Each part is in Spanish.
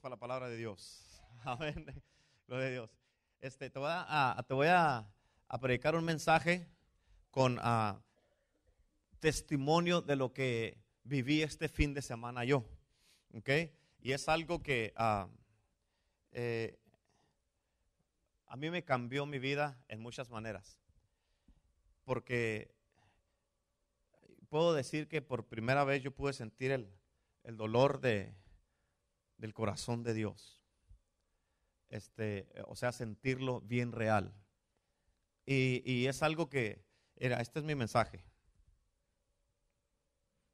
para la palabra de Dios. Amén. Gloria a Dios. Este, te voy a, predicar un mensaje con testimonio de lo que viví este fin de semana yo. ¿Ok? Y es algo que eh, a mí me cambió mi vida en muchas maneras. Porque puedo decir que por primera vez yo pude sentir el, el dolor de, del corazón de Dios. Este, o sea, sentirlo bien real. Y, es algo que, era, este es mi mensaje.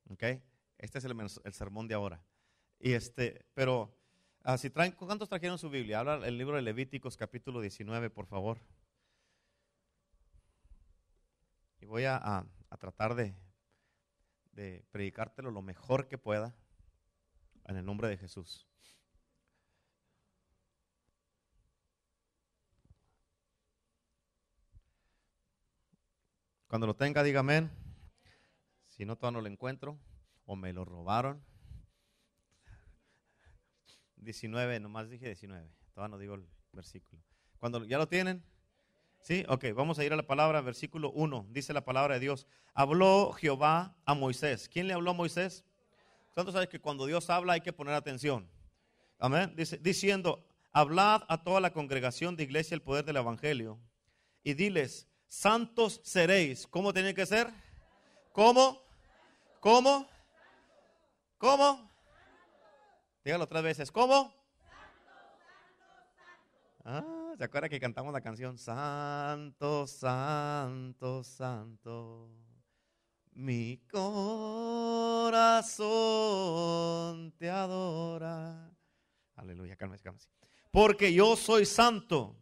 ¿Ok? Este es el, sermón de ahora. Y este, pero, ah, si traen, ¿cuántos trajeron su Biblia? Habla el libro de Levíticos capítulo 19, por favor. Y voy a, a tratar de, de predicártelo lo mejor que pueda en el nombre de Jesús. Cuando lo tenga, diga amén. Si no, todavía no lo encuentro. O me lo robaron. 19, nomás dije 19. Todavía no digo el versículo. Cuando ya lo tienen. Sí, ok, vamos a ir a la palabra, versículo 1. Dice la palabra de Dios. Habló Jehová a Moisés. ¿Quién le habló a Moisés? ¿Cuántos saben que cuando Dios habla hay que poner atención? Amén. Dice, diciendo, hablad a toda la congregación de iglesia el poder del evangelio. Y diles, santos seréis. ¿Cómo tiene que ser? ¿Cómo? ¿Cómo? ¿Cómo? Dígalo tres veces. ¿Cómo? Ah, ¿se acuerda que cantamos la canción? Santo, santo, santo. Mi corazón te adora. Aleluya, cálmese, cálmese. Porque yo soy santo.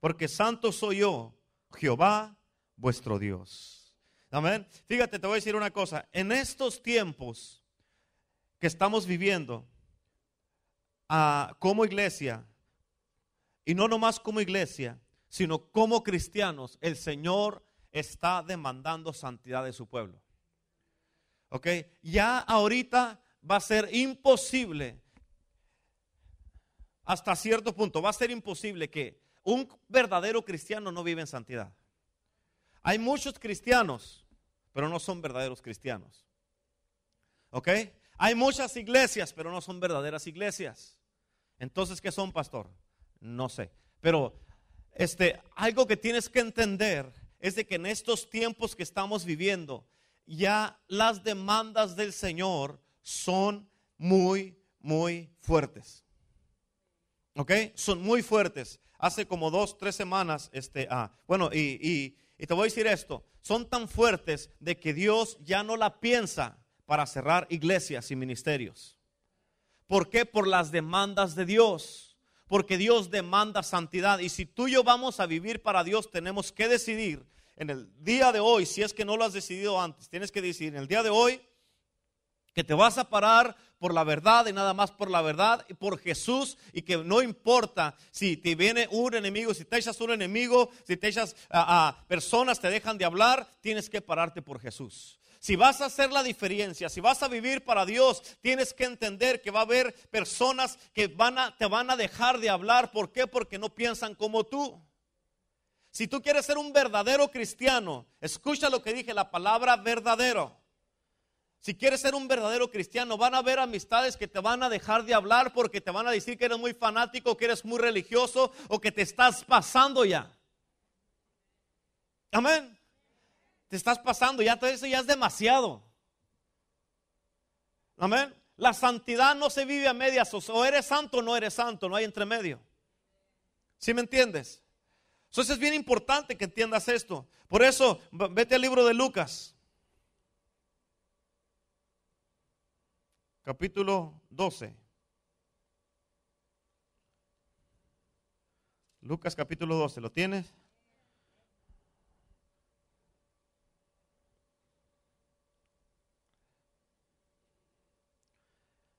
Porque santo soy yo Jehová vuestro Dios. Amén. Fíjate, te voy a decir una cosa. En estos tiempos que estamos viviendo, ah, como iglesia, y no nomás como iglesia, sino como cristianos, el Señor está demandando santidad de su pueblo. ¿Ok? Ya ahorita va a ser imposible, hasta cierto punto, va a ser imposible que un verdadero cristiano no vive en santidad. Hay muchos cristianos, pero no son verdaderos cristianos. ¿Ok? Hay muchas iglesias, pero no son verdaderas iglesias. Entonces, ¿qué son, pastor? No sé. Pero este, algo que tienes que entender es de que en estos tiempos que estamos viviendo, ya las demandas del Señor son muy, muy fuertes. ¿Ok? Son muy fuertes hace como dos, tres semanas, este, ah, bueno, y, y te voy a decir esto, son tan fuertes de que Dios ya no la piensa para cerrar iglesias y ministerios. ¿Por qué? Por las demandas de Dios. Porque Dios demanda santidad. Y si tú y yo vamos a vivir para Dios, tenemos que decidir en el día de hoy, si es que no lo has decidido antes, tienes que decidir en el día de hoy que te vas a parar por la verdad y nada más por la verdad y por Jesús y que no importa si te viene un enemigo, si te echas un enemigo, si te echas a, personas te dejan de hablar, tienes que pararte por Jesús. Si vas a hacer la diferencia, si vas a vivir para Dios, tienes que entender que va a haber personas que van a, te van a dejar de hablar. ¿Por qué? Porque no piensan como tú. Si tú quieres ser un verdadero cristiano, escucha lo que dije, la palabra verdadero. Si quieres ser un verdadero cristiano, van a haber amistades que te van a dejar de hablar porque te van a decir que eres muy fanático, que eres muy religioso o que te estás pasando ya. Amén. Te estás pasando, ya todo eso ya es demasiado. Amén. La santidad no se vive a medias, o eres santo o no eres santo, no hay entre medio. ¿Sí me entiendes? Entonces es bien importante que entiendas esto. Por eso, vete al libro de Lucas. Capítulo 12. Lucas capítulo 12, ¿lo tienes?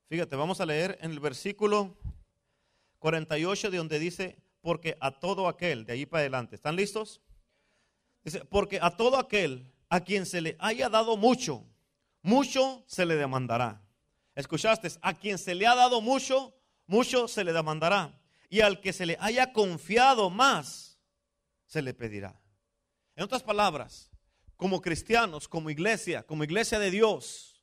Fíjate, vamos a leer en el versículo 48 de donde dice, porque a todo aquel, de ahí para adelante, ¿están listos? Dice, porque a todo aquel a quien se le haya dado mucho, mucho se le demandará. ¿Escuchaste? A quien se le ha dado mucho, mucho se le demandará. Y al que se le haya confiado más, se le pedirá. En otras palabras, como cristianos, como iglesia, como iglesia de Dios,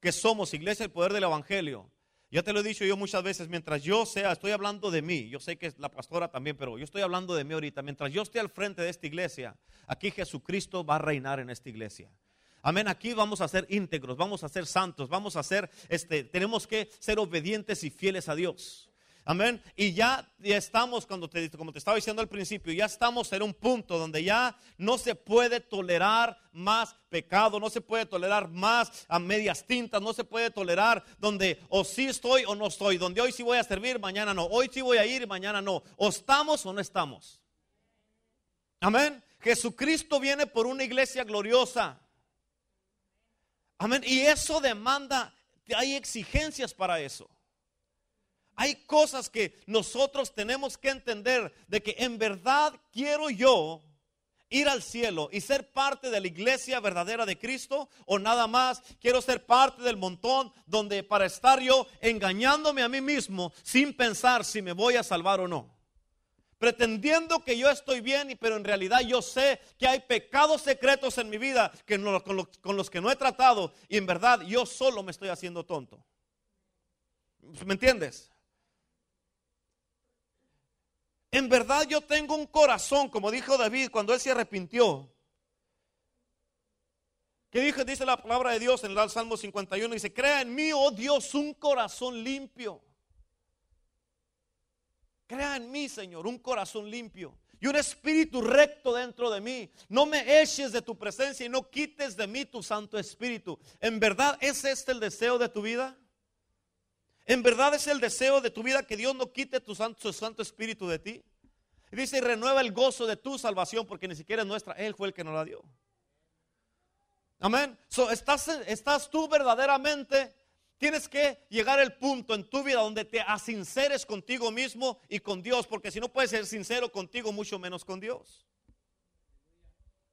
que somos iglesia del poder del Evangelio, ya te lo he dicho yo muchas veces, mientras yo sea, estoy hablando de mí, yo sé que es la pastora también, pero yo estoy hablando de mí ahorita, mientras yo esté al frente de esta iglesia, aquí Jesucristo va a reinar en esta iglesia. Amén, aquí vamos a ser íntegros, vamos a ser santos, vamos a ser, este, tenemos que ser obedientes y fieles a Dios. Amén. Y ya, ya estamos, cuando te, como te estaba diciendo al principio, ya estamos en un punto donde ya no se puede tolerar más pecado, no se puede tolerar más a medias tintas, no se puede tolerar donde o sí estoy o no estoy, donde hoy sí voy a servir, mañana no, hoy sí voy a ir, mañana no. O estamos o no estamos. Amén. Jesucristo viene por una iglesia gloriosa. Amén. Y eso demanda, hay exigencias para eso. Hay cosas que nosotros tenemos que entender de que en verdad quiero yo ir al cielo y ser parte de la iglesia verdadera de Cristo o nada más quiero ser parte del montón donde para estar yo engañándome a mí mismo sin pensar si me voy a salvar o no. Pretendiendo que yo estoy bien, pero en realidad yo sé que hay pecados secretos en mi vida que con, los, que no he tratado y en verdad yo solo me estoy haciendo tonto. ¿Me entiendes? En verdad yo tengo un corazón, como dijo David cuando él se arrepintió. ¿Qué dijo? Dice la palabra de Dios en el Salmo 51. Dice, crea en mí, oh Dios, un corazón limpio. Crea en mí, Señor, un corazón limpio y un espíritu recto dentro de mí. No me eches de tu presencia y no quites de mí tu Santo Espíritu. ¿En verdad es este el deseo de tu vida? ¿En verdad es el deseo de tu vida que Dios no quite tu santo, Espíritu de ti? Y dice, y renueva el gozo de tu salvación porque ni siquiera es nuestra, Él fue el que nos la dio. Amén. So, estás tú verdaderamente, tienes que llegar al punto en tu vida donde te asinceres contigo mismo y con Dios, porque si no puedes ser sincero contigo, mucho menos con Dios.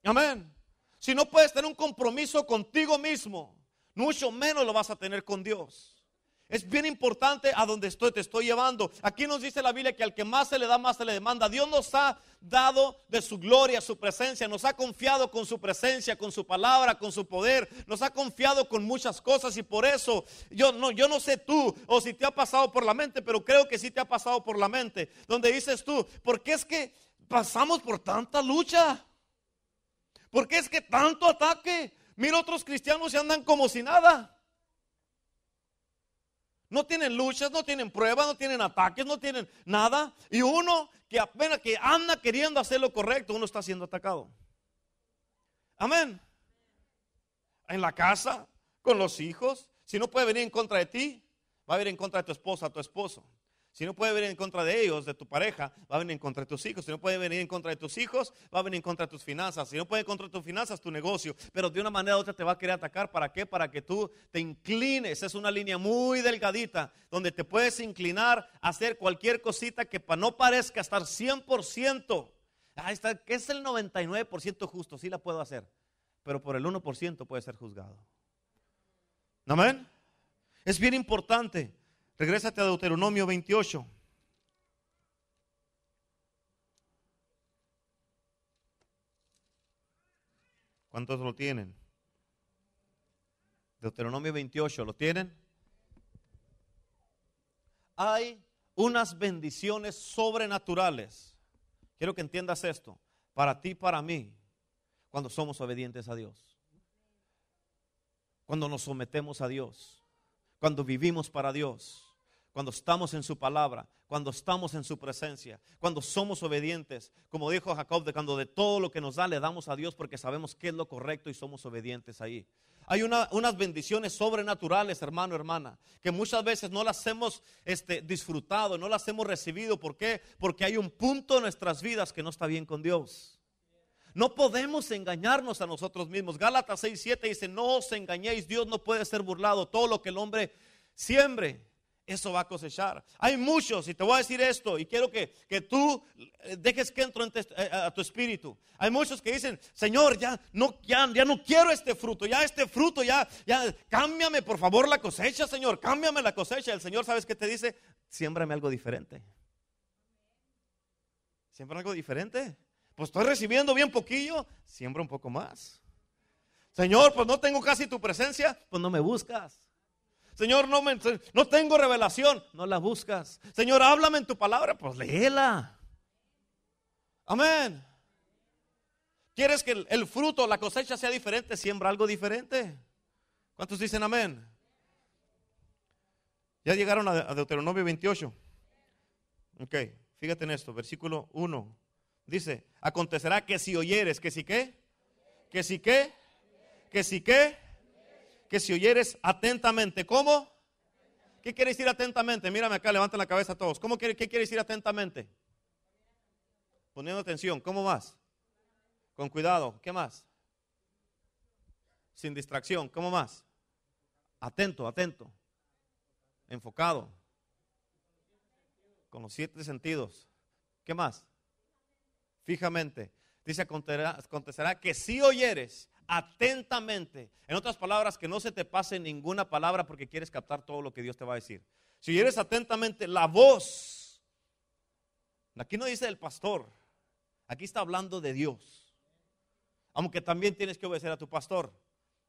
Amén. Si no puedes tener un compromiso contigo mismo, mucho menos lo vas a tener con Dios. Es bien importante a donde estoy, te estoy llevando. Aquí nos dice la Biblia que al que más se le da, más se le demanda. Dios nos ha dado de su gloria, su presencia, nos ha confiado con su presencia, con su palabra, con su poder, nos ha confiado con muchas cosas y por eso yo no, yo no sé tú o si te ha pasado por la mente, pero creo que sí te ha pasado por la mente, donde dices tú, ¿por qué es que pasamos por tanta lucha? ¿Por qué es que tanto ataque? Mira, otros cristianos se andan como si nada. No tienen luchas, no tienen pruebas, no tienen ataques, no tienen nada. Y uno que apenas que anda queriendo hacer lo correcto, uno está siendo atacado. Amén. En la casa, con los hijos. Si no puede venir en contra de ti, va a venir en contra de tu esposa, tu esposo. Si no puede venir en contra de ellos, de tu pareja, va a venir en contra de tus hijos. Si no puede venir en contra de tus hijos, va a venir en contra de tus finanzas. Si no puede en contra de tus finanzas, tu negocio. Pero de una manera u otra te va a querer atacar. ¿Para qué? Para que tú te inclines. Es una línea muy delgadita donde te puedes inclinar a hacer cualquier cosita que no parezca estar 100%. Ahí está, es el 99% justo. Sí la puedo hacer. Pero por el 1% puede ser juzgado. Amén. Es bien importante. Regrésate a Deuteronomio 28. ¿Cuántos lo tienen? Deuteronomio 28, ¿lo tienen? Hay unas bendiciones sobrenaturales. Quiero que entiendas esto. Para ti, para mí, cuando somos obedientes a Dios. Cuando nos sometemos a Dios cuando vivimos para Dios, cuando estamos en su palabra, cuando estamos en su presencia, cuando somos obedientes, como dijo Jacob, de cuando de todo lo que nos da le damos a Dios porque sabemos qué es lo correcto y somos obedientes ahí. Hay unas bendiciones sobrenaturales, hermano, hermana, que muchas veces no las hemos este, disfrutado, no las hemos recibido. ¿Por qué? Porque hay un punto en nuestras vidas que no está bien con Dios. No podemos engañarnos a nosotros mismos. Gálatas 6, 7 dice, no os engañéis, Dios no puede ser burlado. Todo lo que el hombre siembre, eso va a cosechar. Hay muchos, y te voy a decir esto, y quiero que, tú dejes que entre eh, a tu espíritu. Hay muchos que dicen, Señor, ya no, ya, ya no quiero este fruto, ya este fruto, ya, ya, cámbiame por favor la cosecha, Señor, cámbiame la cosecha. El Señor, ¿sabes qué te dice? siémbrame algo diferente. Siembra algo diferente. Pues estoy recibiendo bien poquillo, siembra un poco más. Señor, pues no tengo casi tu presencia, pues no me buscas. Señor, no, me, no tengo revelación, no la buscas. Señor, háblame en tu palabra, pues léela. Amén. ¿Quieres que el, fruto, la cosecha sea diferente? Siembra algo diferente. ¿Cuántos dicen amén? Ya llegaron a, Deuteronomio 28. Ok, fíjate en esto, versículo 1. Dice, acontecerá que si oyeres, que si qué, que si qué, que si qué, que si oyeres atentamente, ¿cómo? ¿Qué quiere decir atentamente? Mírame acá, levanten la cabeza todos. ¿Cómo ¿Qué quiere decir atentamente? Poniendo atención, ¿cómo más? Con cuidado, ¿qué más? Sin distracción, ¿cómo más? Atento, atento enfocado, con los siete sentidos. ¿Qué más? Fijamente. Dice, acontecerá que si oyeres atentamente, en otras palabras, que no se te pase ninguna palabra porque quieres captar todo lo que Dios te va a decir. Si oyeres atentamente la voz, aquí no dice el pastor, aquí está hablando de Dios. Aunque también tienes que obedecer a tu pastor,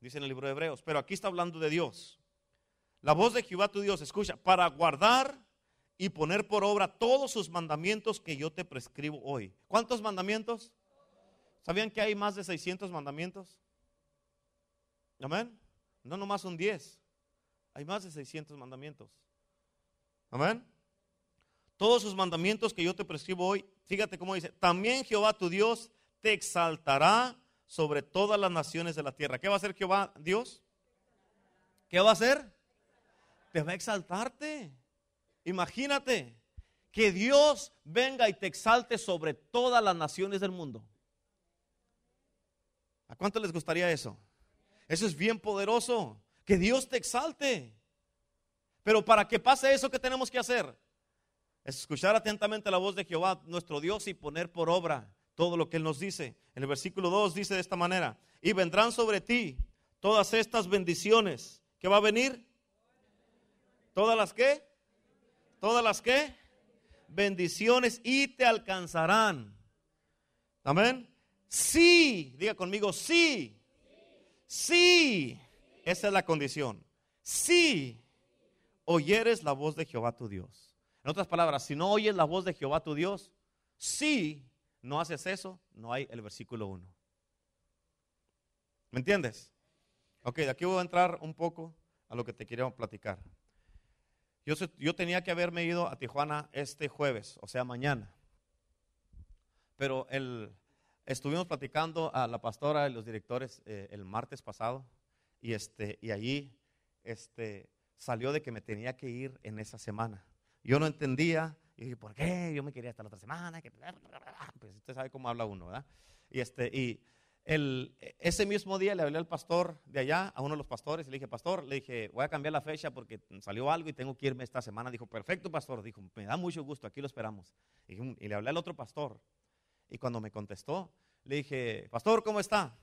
dice en el libro de Hebreos, pero aquí está hablando de Dios la voz de Jehová tu Dios, escucha, para guardar y poner por obra todos sus mandamientos que yo te prescribo hoy. ¿Cuántos mandamientos? ¿Sabían que hay más de 600 mandamientos? Amén. No nomás son 10. Hay más de 600 mandamientos. Amén. Todos sus mandamientos que yo te prescribo hoy, fíjate cómo dice, también Jehová tu Dios te exaltará sobre todas las naciones de la tierra. ¿Qué va a hacer Jehová Dios? ¿Qué va a hacer? te va a exaltarte. Imagínate que Dios venga y te exalte sobre todas las naciones del mundo. ¿A cuánto les gustaría eso? Eso es bien poderoso. Que Dios te exalte. Pero para que pase eso, ¿qué tenemos que hacer? Es escuchar atentamente la voz de Jehová, nuestro Dios, y poner por obra todo lo que Él nos dice. En el versículo 2 dice de esta manera, y vendrán sobre ti todas estas bendiciones. ¿Qué va a venir? ¿Todas las qué? ¿Todas las qué? Bendiciones y te alcanzarán. Amén. Sí, diga conmigo, sí. Sí. Esa es la condición. Sí oyeres la voz de Jehová tu Dios. En otras palabras, si no oyes la voz de Jehová tu Dios, si no haces eso, no hay el versículo 1. ¿Me entiendes? Ok, de aquí voy a entrar un poco a lo que te quería platicar. Yo, tenía que haberme ido a Tijuana este jueves, o sea, mañana. Pero el, estuvimos platicando a la pastora y los directores eh, el martes pasado y, este, y allí este, salió de que me tenía que ir en esa semana. Yo no entendía y dije, ¿por qué? Yo me quería estar la otra semana. Pues usted sabe cómo habla uno, ¿verdad? Y, este, y el, ese mismo día le hablé al pastor de allá, a uno de los pastores, y le dije, pastor, le dije, voy a cambiar la fecha porque salió algo y tengo que irme esta semana. Dijo, perfecto, pastor. Dijo, me da mucho gusto, aquí lo esperamos. Y le hablé al otro pastor. Y cuando me contestó, le dije, pastor, ¿cómo está?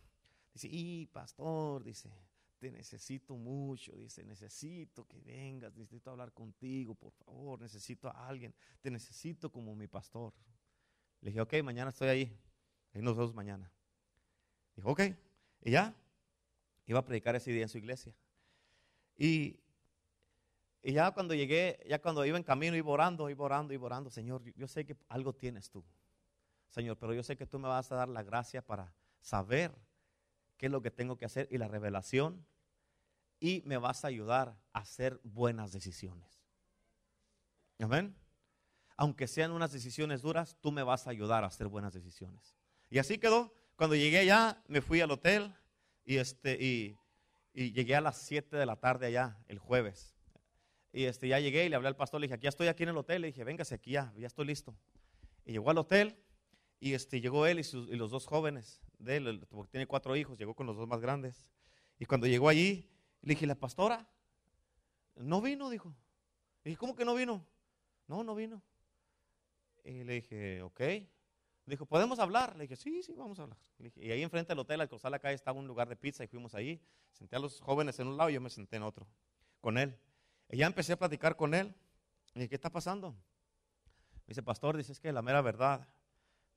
Dice, y pastor, dice, te necesito mucho, dice, necesito que vengas, necesito hablar contigo, por favor, necesito a alguien, te necesito como mi pastor. Le dije, ok, mañana estoy ahí, ahí nos vemos mañana. Dijo, ok. Y ya, iba a predicar ese día en su iglesia. Y, y ya cuando llegué, ya cuando iba en camino, iba orando, iba orando, iba orando. Señor, yo sé que algo tienes tú. Señor, pero yo sé que tú me vas a dar la gracia para saber qué es lo que tengo que hacer y la revelación. Y me vas a ayudar a hacer buenas decisiones. Amén. Aunque sean unas decisiones duras, tú me vas a ayudar a hacer buenas decisiones. Y así quedó. Cuando llegué allá, me fui al hotel y, este, y, llegué a las 7 de la tarde allá, el jueves. Y este, ya llegué y le hablé al pastor, le dije, aquí estoy aquí en el hotel. Le dije, véngase aquí ya, ya estoy listo. Y llegó al hotel y este, llegó él y, los dos jóvenes de él, porque tiene cuatro hijos, llegó con los dos más grandes. Y cuando llegó allí, le dije, la pastora, no vino, dijo. Le dije, ¿cómo que no vino? No, no vino. Y le dije, ok. Dijo, ¿podemos hablar? Le dije, sí, sí, vamos a hablar. y ahí enfrente del hotel, al cruzar la calle, estaba un lugar de pizza y fuimos ahí. Senté a los jóvenes en un lado y yo me senté en otro, con él. Y ya empecé a platicar con él. Y ¿qué está pasando? dice, pastor, dice, es que la mera verdad,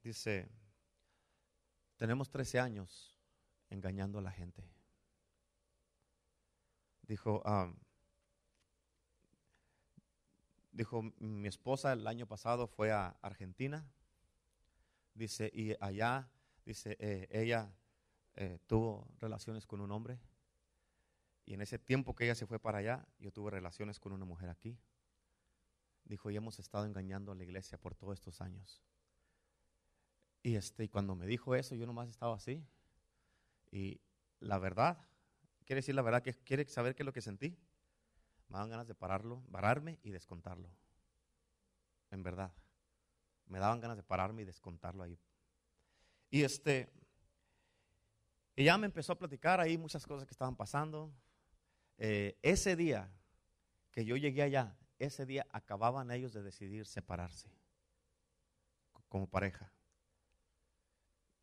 dice, tenemos 13 años engañando a la gente. Dijo, dijo, mi esposa el año pasado fue a Argentina, dice, y allá, dice, eh, ella eh, tuvo relaciones con un hombre, y en ese tiempo que ella se fue para allá, yo tuve relaciones con una mujer aquí. Dijo, y hemos estado engañando a la iglesia por todos estos años. Y, este, y cuando me dijo eso, yo nomás estaba así. Y la verdad, quiere decir la verdad, que quiere saber qué es lo que sentí. Me daban ganas de pararlo, pararme y descontarlo. En verdad. Me daban ganas de pararme y descontarlo ahí. Y este, y ya me empezó a platicar ahí muchas cosas que estaban pasando. Eh, ese día que yo llegué allá, ese día acababan ellos de decidir separarse como pareja.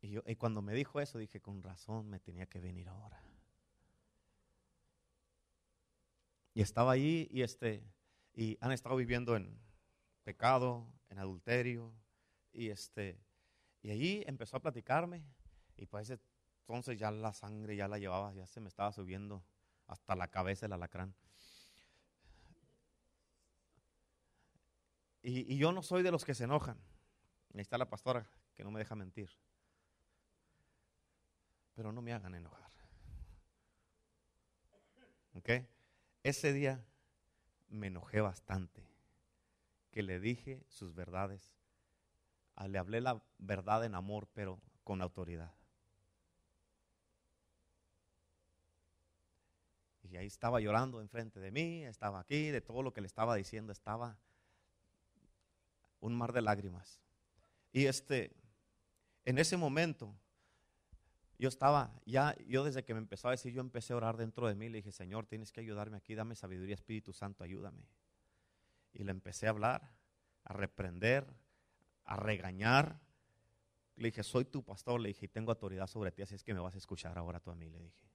Y, yo, y cuando me dijo eso, dije, con razón me tenía que venir ahora. Y estaba ahí y, este, y han estado viviendo en pecado, en adulterio. Y, este, y allí empezó a platicarme. Y pues entonces ya la sangre ya la llevaba, ya se me estaba subiendo hasta la cabeza del alacrán. Y, yo no soy de los que se enojan. Ahí está la pastora que no me deja mentir. Pero no me hagan enojar. ¿Ok? Ese día me enojé bastante. Que le dije sus verdades. Ah, le hablé la verdad en amor, pero con autoridad. Y ahí estaba llorando enfrente de mí, estaba aquí, de todo lo que le estaba diciendo, estaba un mar de lágrimas. Y este, en ese momento, yo estaba, ya, yo desde que me empezó a decir, yo empecé a orar dentro de mí, le dije, Señor, tienes que ayudarme aquí, dame sabiduría, Espíritu Santo, ayúdame. Y le empecé a hablar, a reprender, a regañar. Le dije, soy tu pastor, le dije, y tengo autoridad sobre ti, así es que me vas a escuchar ahora tú a mí, le dije.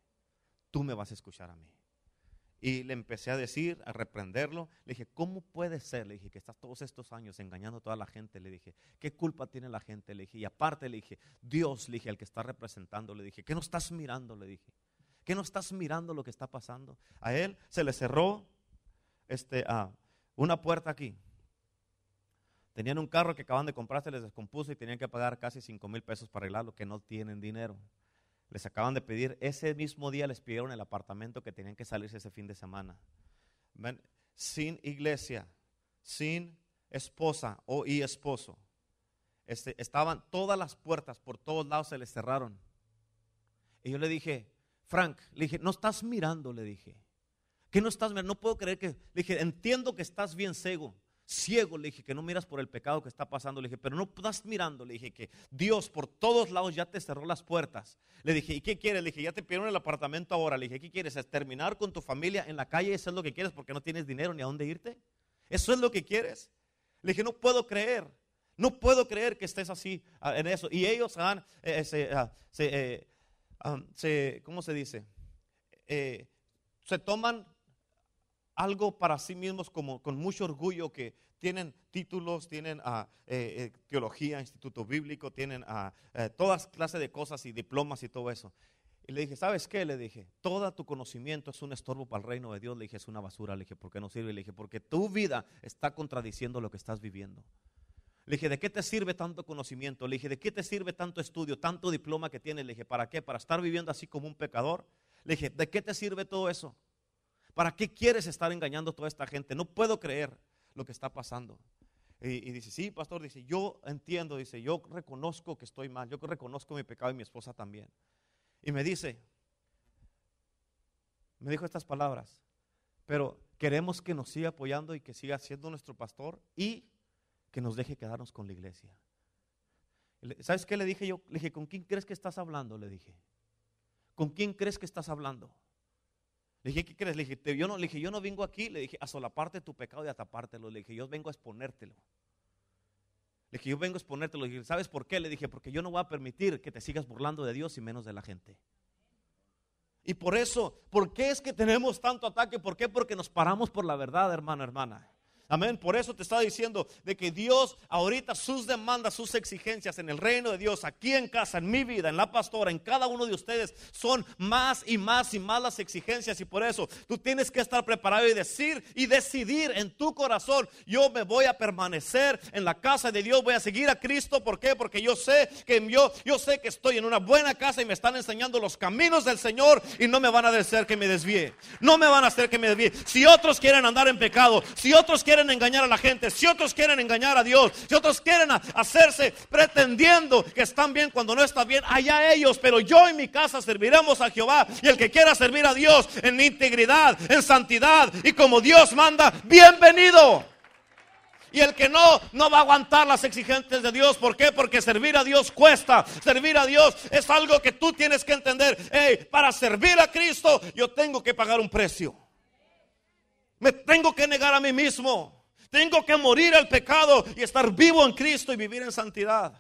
Tú me vas a escuchar a mí. Y le empecé a decir, a reprenderlo. Le dije, ¿cómo puede ser? Le dije, que estás todos estos años engañando a toda la gente. Le dije, ¿qué culpa tiene la gente? Le dije, y aparte le dije, Dios, le dije, el que está representando, le dije, ¿qué no estás mirando? Le dije, ¿qué no estás mirando lo que está pasando? A él se le cerró este, una puerta aquí. Tenían un carro que acaban de comprar, se les descompuso y tenían que pagar casi 5 mil pesos para arreglarlo, que no tienen dinero. Les acaban de pedir, ese mismo día les pidieron el apartamento que tenían que salirse ese fin de semana. Sin iglesia, sin esposa o y esposo. Este, estaban todas las puertas, por todos lados se les cerraron. Y yo le dije, Frank, le dije, no estás mirando, le dije. ¿Qué no estás mirando? No puedo creer que, le dije, entiendo que estás bien ciego ciego, le dije que no miras por el pecado que está pasando, le dije, pero no estás mirando, le dije que Dios por todos lados ya te cerró las puertas. Le dije, ¿y qué quieres? Le dije, ya te pidieron el apartamento ahora, le dije, ¿qué quieres? ¿Es terminar con tu familia en la calle? ¿Eso es lo que quieres porque no tienes dinero ni a dónde irte? ¿Eso es lo que quieres? Le dije, no puedo creer, no puedo creer que estés así ah, en eso. Y ellos han, eh, se, ah, eh, ah, se, ¿cómo se dice? Eh, se toman algo para sí mismos como con mucho orgullo que tienen títulos, tienen uh, teología, instituto bíblico, tienen uh, todas clases de cosas y diplomas y todo eso. Y le dije, ¿sabes qué? Le dije, todo tu conocimiento es un estorbo para el reino de Dios. Le dije, es una basura. Le dije, ¿por qué no sirve? Le dije, porque tu vida está contradiciendo lo que estás viviendo. Le dije, ¿de qué te sirve tanto conocimiento? Le dije, ¿de qué te sirve tanto estudio, tanto diploma que tienes? Le dije, ¿para qué? ¿Para estar viviendo así como un pecador? Le dije, ¿de qué te sirve todo eso? ¿Para qué quieres estar engañando a toda esta gente? No puedo creer lo que está pasando. Y, dice, sí, pastor, dice, yo entiendo, dice, yo reconozco que estoy mal, yo reconozco mi pecado y mi esposa también. Y me dice, me dijo estas palabras, pero queremos que nos siga apoyando y que siga siendo nuestro pastor y que nos deje quedarnos con la iglesia. ¿Sabes qué le dije yo? Le dije, ¿con quién crees que estás hablando? Le dije, ¿con quién crees que estás hablando? Le dije, ¿qué crees? Le dije, yo no, le dije, yo no vengo aquí, le dije, a solaparte tu pecado y a tapártelo. Le dije, yo vengo a exponértelo. Le dije, yo vengo a exponértelo. Le dije, ¿sabes por qué? Le dije, porque yo no voy a permitir que te sigas burlando de Dios y menos de la gente. Y por eso, ¿por qué es que tenemos tanto ataque? ¿Por qué? Porque nos paramos por la verdad, hermano, hermana. Amén. Por eso te estaba diciendo de que Dios ahorita sus demandas, sus exigencias en el reino de Dios, aquí en casa, en mi vida, en la pastora, en cada uno de ustedes, son más y más y más las exigencias. Y por eso tú tienes que estar preparado y decir y decidir en tu corazón, yo me voy a permanecer en la casa de Dios, voy a seguir a Cristo. ¿Por qué? Porque yo sé que yo, yo sé que estoy en una buena casa y me están enseñando los caminos del Señor y no me van a hacer que me desvíe. No me van a hacer que me desvíe. Si otros quieren andar en pecado, si otros quieren quieren engañar a la gente, si otros quieren engañar a Dios, si otros quieren hacerse pretendiendo que están bien cuando no está bien, allá ellos, pero yo en mi casa serviremos a Jehová y el que quiera servir a Dios en integridad, en santidad y como Dios manda, bienvenido. Y el que no, no va a aguantar las exigencias de Dios. ¿Por qué? Porque servir a Dios cuesta. Servir a Dios es algo que tú tienes que entender. Para servir a Cristo yo tengo que pagar un precio. Me tengo que negar a mí mismo. Tengo que morir al pecado y estar vivo en Cristo y vivir en santidad.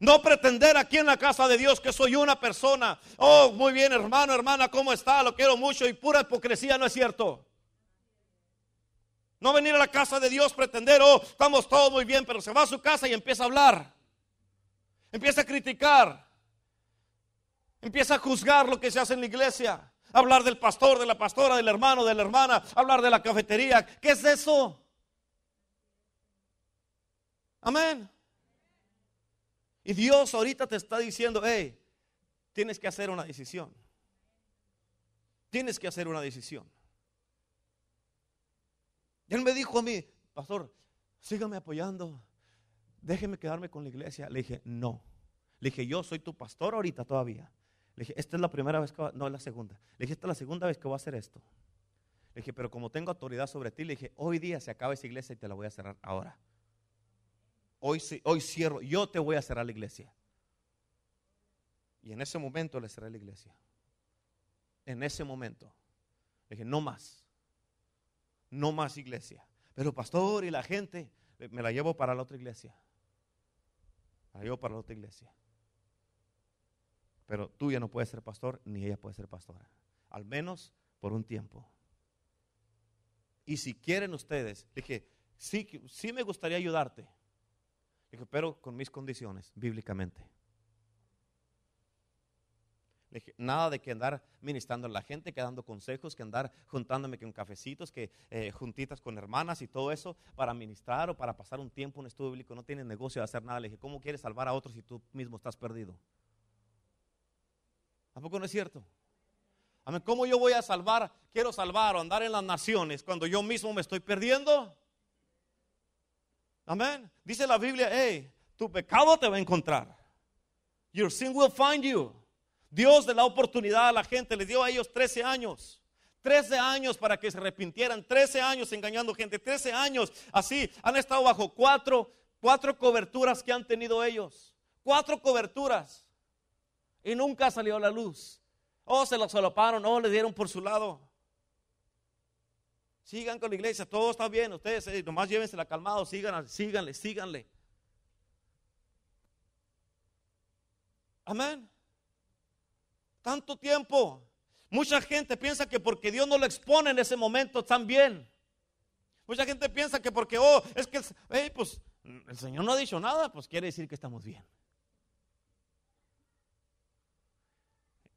No pretender aquí en la casa de Dios que soy una persona. Oh, muy bien, hermano, hermana, ¿cómo está? Lo quiero mucho y pura hipocresía, ¿no es cierto? No venir a la casa de Dios, pretender, oh, estamos todos muy bien, pero se va a su casa y empieza a hablar. Empieza a criticar. Empieza a juzgar lo que se hace en la iglesia hablar del pastor, de la pastora, del hermano, de la hermana, hablar de la cafetería. ¿Qué es eso? Amén. Y Dios ahorita te está diciendo, hey, tienes que hacer una decisión. Tienes que hacer una decisión. Él me dijo a mí, pastor, sígame apoyando, déjeme quedarme con la iglesia. Le dije, no. Le dije, yo soy tu pastor ahorita todavía. Le dije, esta es la primera vez que va, no es la segunda. Le dije, esta es la segunda vez que voy a hacer esto. Le dije, pero como tengo autoridad sobre ti, le dije, hoy día se acaba esa iglesia y te la voy a cerrar ahora. Hoy, hoy cierro, yo te voy a cerrar la iglesia. Y en ese momento le cerré la iglesia. En ese momento. Le dije, no más. No más iglesia. Pero pastor y la gente, me la llevo para la otra iglesia. La llevo para la otra iglesia. Pero tú ya no puedes ser pastor, ni ella puede ser pastora. Al menos por un tiempo. Y si quieren ustedes, dije, sí, sí me gustaría ayudarte. Dije, pero con mis condiciones, bíblicamente. Le dije, nada de que andar ministrando a la gente, que dando consejos, que andar juntándome con cafecitos, que eh, juntitas con hermanas y todo eso para ministrar o para pasar un tiempo en un estudio bíblico. No tienes negocio de hacer nada. Le dije, ¿cómo quieres salvar a otros si tú mismo estás perdido? ¿Tampoco no es cierto? Amén. ¿Cómo yo voy a salvar, quiero salvar o andar en las naciones cuando yo mismo me estoy perdiendo? Amén. Dice la Biblia, hey, tu pecado te va a encontrar. Your sin will find you. Dios de la oportunidad a la gente, les dio a ellos 13 años. 13 años para que se arrepintieran, 13 años engañando gente, 13 años así. Han estado bajo cuatro, cuatro coberturas que han tenido ellos. Cuatro coberturas y nunca salió a la luz. O se lo solaparon, o le dieron por su lado. Sigan con la iglesia, todo está bien. Ustedes eh, nomás llévensela calmado, sigan, síganle, síganle. Amén. Tanto tiempo. Mucha gente piensa que porque Dios no lo expone en ese momento están bien. Mucha gente piensa que porque, oh, es que, pues el Señor no ha dicho nada, pues quiere decir que estamos bien.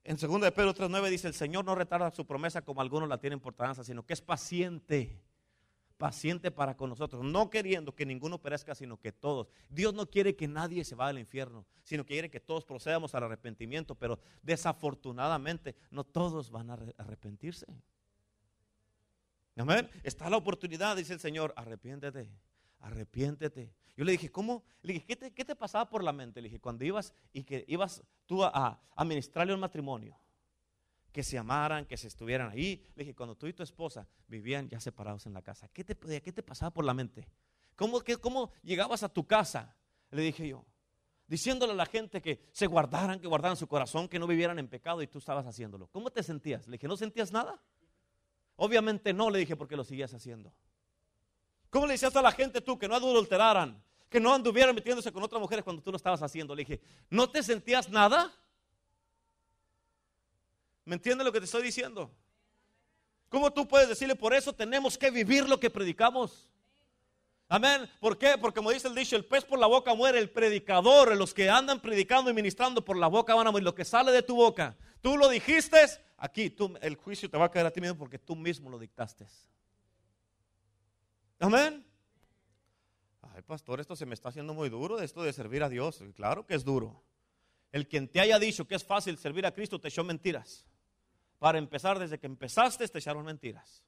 En 2 de Pedro 3.9 dice, el Señor no retarda su promesa como algunos la tienen por tardanza, sino que es paciente, paciente para con nosotros, no queriendo que ninguno perezca, sino que todos. Dios no quiere que nadie se vaya al infierno, sino que quiere que todos procedamos al arrepentimiento, pero desafortunadamente no todos van a arrepentirse. Amén. Está la oportunidad, dice el Señor, arrepiéntete, arrepiéntete. Yo le dije, ¿cómo? Le dije, ¿qué te, pasaba por la mente? Le dije, cuando ibas y que ibas tú a, administrarle un matrimonio, que se amaran, que se estuvieran ahí. Le dije, cuando tú y tu esposa vivían ya separados en la casa, ¿qué te, qué te pasaba por la mente? ¿Cómo, ¿Cómo llegabas a tu casa? Le dije yo, diciéndole a la gente que se guardaran, que guardaran su corazón, que no vivieran en pecado y tú estabas haciéndolo. ¿Cómo te sentías? Le dije, ¿no sentías nada? Obviamente no, le dije, porque lo seguías haciendo. ¿Cómo le decías a la gente tú que no adulteraran? Que no anduvieran metiéndose con otras mujeres cuando tú lo estabas haciendo. Le dije, ¿no te sentías nada? ¿Me entiendes lo que te estoy diciendo? ¿Cómo tú puedes decirle por eso tenemos que vivir lo que predicamos? Amén. ¿Por qué? Porque como dice el dicho, el pez por la boca muere, el predicador, los que andan predicando y ministrando por la boca van a morir. Lo que sale de tu boca, tú lo dijiste, aquí tú, el juicio te va a caer a ti mismo porque tú mismo lo dictaste. Amén. Ay, pastor, esto se me está haciendo muy duro, esto de servir a Dios. Claro que es duro. El quien te haya dicho que es fácil servir a Cristo te echó mentiras. Para empezar, desde que empezaste te echaron mentiras.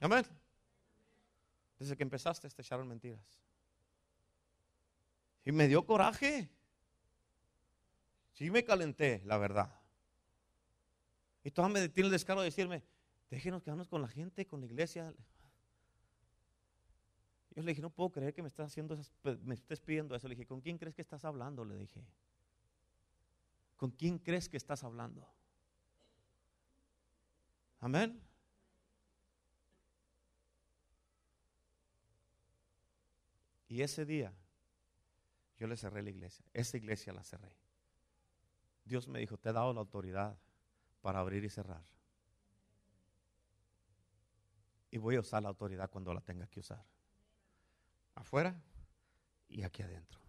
Amén. Desde que empezaste te echaron mentiras. Y me dio coraje. Sí me calenté, la verdad. Y todavía me tiene el descaro de decirme, déjenos quedarnos con la gente, con la iglesia. Yo le dije, no puedo creer que me estás haciendo me estés pidiendo eso. Le dije, ¿con quién crees que estás hablando? Le dije. ¿Con quién crees que estás hablando? Amén. Y ese día yo le cerré la iglesia. Esa iglesia la cerré. Dios me dijo, te he dado la autoridad para abrir y cerrar. Y voy a usar la autoridad cuando la tenga que usar afuera y aquí adentro.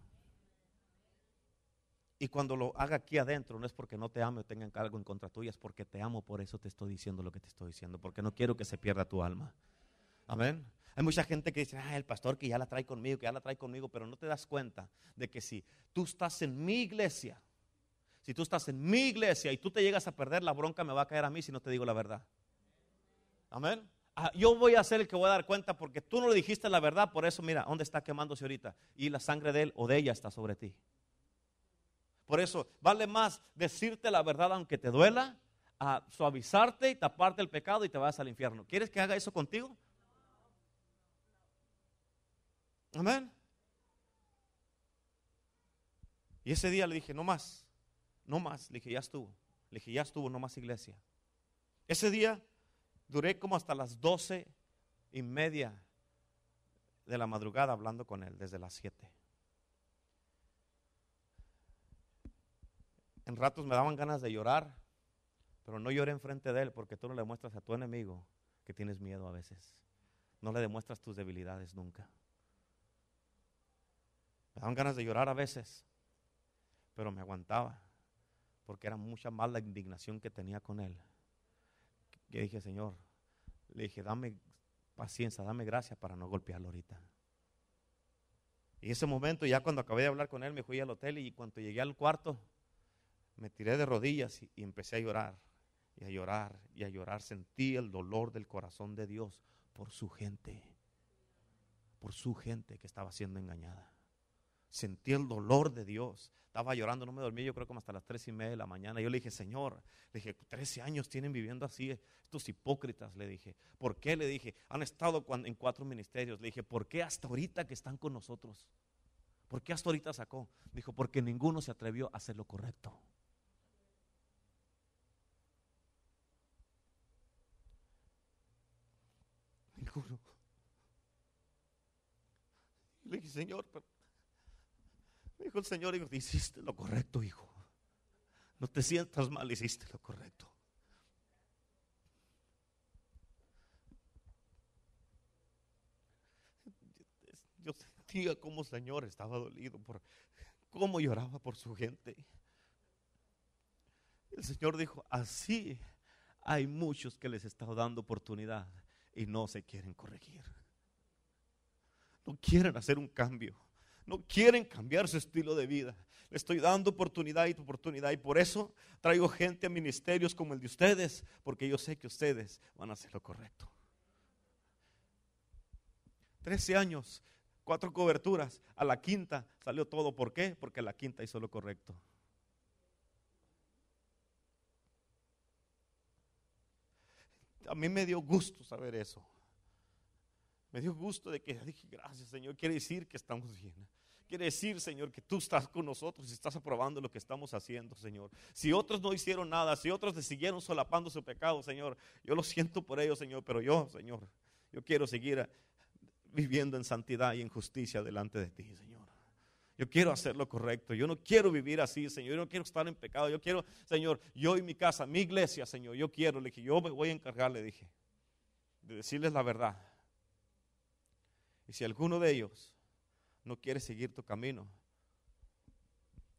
Y cuando lo haga aquí adentro, no es porque no te ame o tengan algo en contra tuya, es porque te amo, por eso te estoy diciendo lo que te estoy diciendo, porque no quiero que se pierda tu alma. Amén. Hay mucha gente que dice, ah, el pastor que ya la trae conmigo, que ya la trae conmigo, pero no te das cuenta de que si tú estás en mi iglesia, si tú estás en mi iglesia y tú te llegas a perder, la bronca me va a caer a mí si no te digo la verdad. Amén. Ah, yo voy a ser el que voy a dar cuenta porque tú no le dijiste la verdad, por eso mira, ¿dónde está quemándose ahorita? Y la sangre de él o de ella está sobre ti. Por eso vale más decirte la verdad aunque te duela, a suavizarte y taparte el pecado y te vas al infierno. ¿Quieres que haga eso contigo? Amén. Y ese día le dije, no más, no más. Le dije, ya estuvo. Le dije, ya estuvo, no más iglesia. Ese día Duré como hasta las doce y media de la madrugada hablando con él, desde las siete. En ratos me daban ganas de llorar, pero no lloré enfrente de él porque tú no le muestras a tu enemigo que tienes miedo a veces. No le demuestras tus debilidades nunca. Me daban ganas de llorar a veces, pero me aguantaba porque era mucha más la indignación que tenía con él que dije, Señor, le dije, dame paciencia, dame gracia para no golpearlo ahorita. Y ese momento, ya cuando acabé de hablar con él, me fui al hotel y cuando llegué al cuarto, me tiré de rodillas y empecé a llorar, y a llorar, y a llorar. Sentí el dolor del corazón de Dios por su gente, por su gente que estaba siendo engañada. Sentí el dolor de Dios estaba llorando, no me dormí, yo creo como hasta las tres y media de la mañana. Yo le dije, Señor, le dije, 13 años tienen viviendo así, estos hipócritas, le dije. ¿Por qué? Le dije, han estado en cuatro ministerios. Le dije, ¿por qué hasta ahorita que están con nosotros? ¿Por qué hasta ahorita sacó? Dijo, porque ninguno se atrevió a hacer lo correcto. Ninguno. Le dije, Señor, pero dijo el Señor, hiciste lo correcto, hijo. No te sientas mal, hiciste lo correcto. Yo sentía como el Señor estaba dolido por cómo lloraba por su gente. El Señor dijo, así hay muchos que les está dando oportunidad y no se quieren corregir. No quieren hacer un cambio no quieren cambiar su estilo de vida. Le estoy dando oportunidad y oportunidad y por eso traigo gente a ministerios como el de ustedes, porque yo sé que ustedes van a hacer lo correcto. Trece años, cuatro coberturas, a la quinta salió todo. ¿Por qué? Porque la quinta hizo lo correcto. A mí me dio gusto saber eso. Me dio gusto de que dije, gracias Señor, quiere decir que estamos bien. Quiere decir, Señor, que tú estás con nosotros y estás aprobando lo que estamos haciendo, Señor. Si otros no hicieron nada, si otros siguieron solapando su pecado, Señor, yo lo siento por ellos, Señor, pero yo, Señor, yo quiero seguir viviendo en santidad y en justicia delante de ti, Señor. Yo quiero hacer lo correcto. Yo no quiero vivir así, Señor. Yo no quiero estar en pecado. Yo quiero, Señor, yo y mi casa, mi iglesia, Señor. Yo quiero, le dije, yo me voy a encargar, le dije, de decirles la verdad Y si alguno de ellos no quiere seguir tu camino,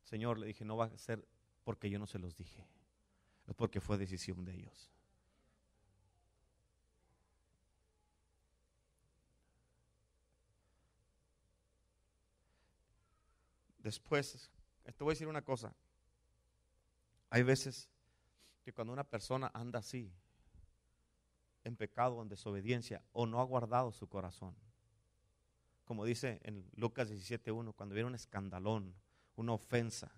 Señor, le dije, no va a ser porque yo no se los dije, es porque fue decisión de ellos. Después, te voy a decir una cosa. Hay veces que cuando una persona anda así, en pecado, en desobediencia, o no ha guardado su corazón, como dice en Lucas 17.1, cuando viene un escandalón, una ofensa,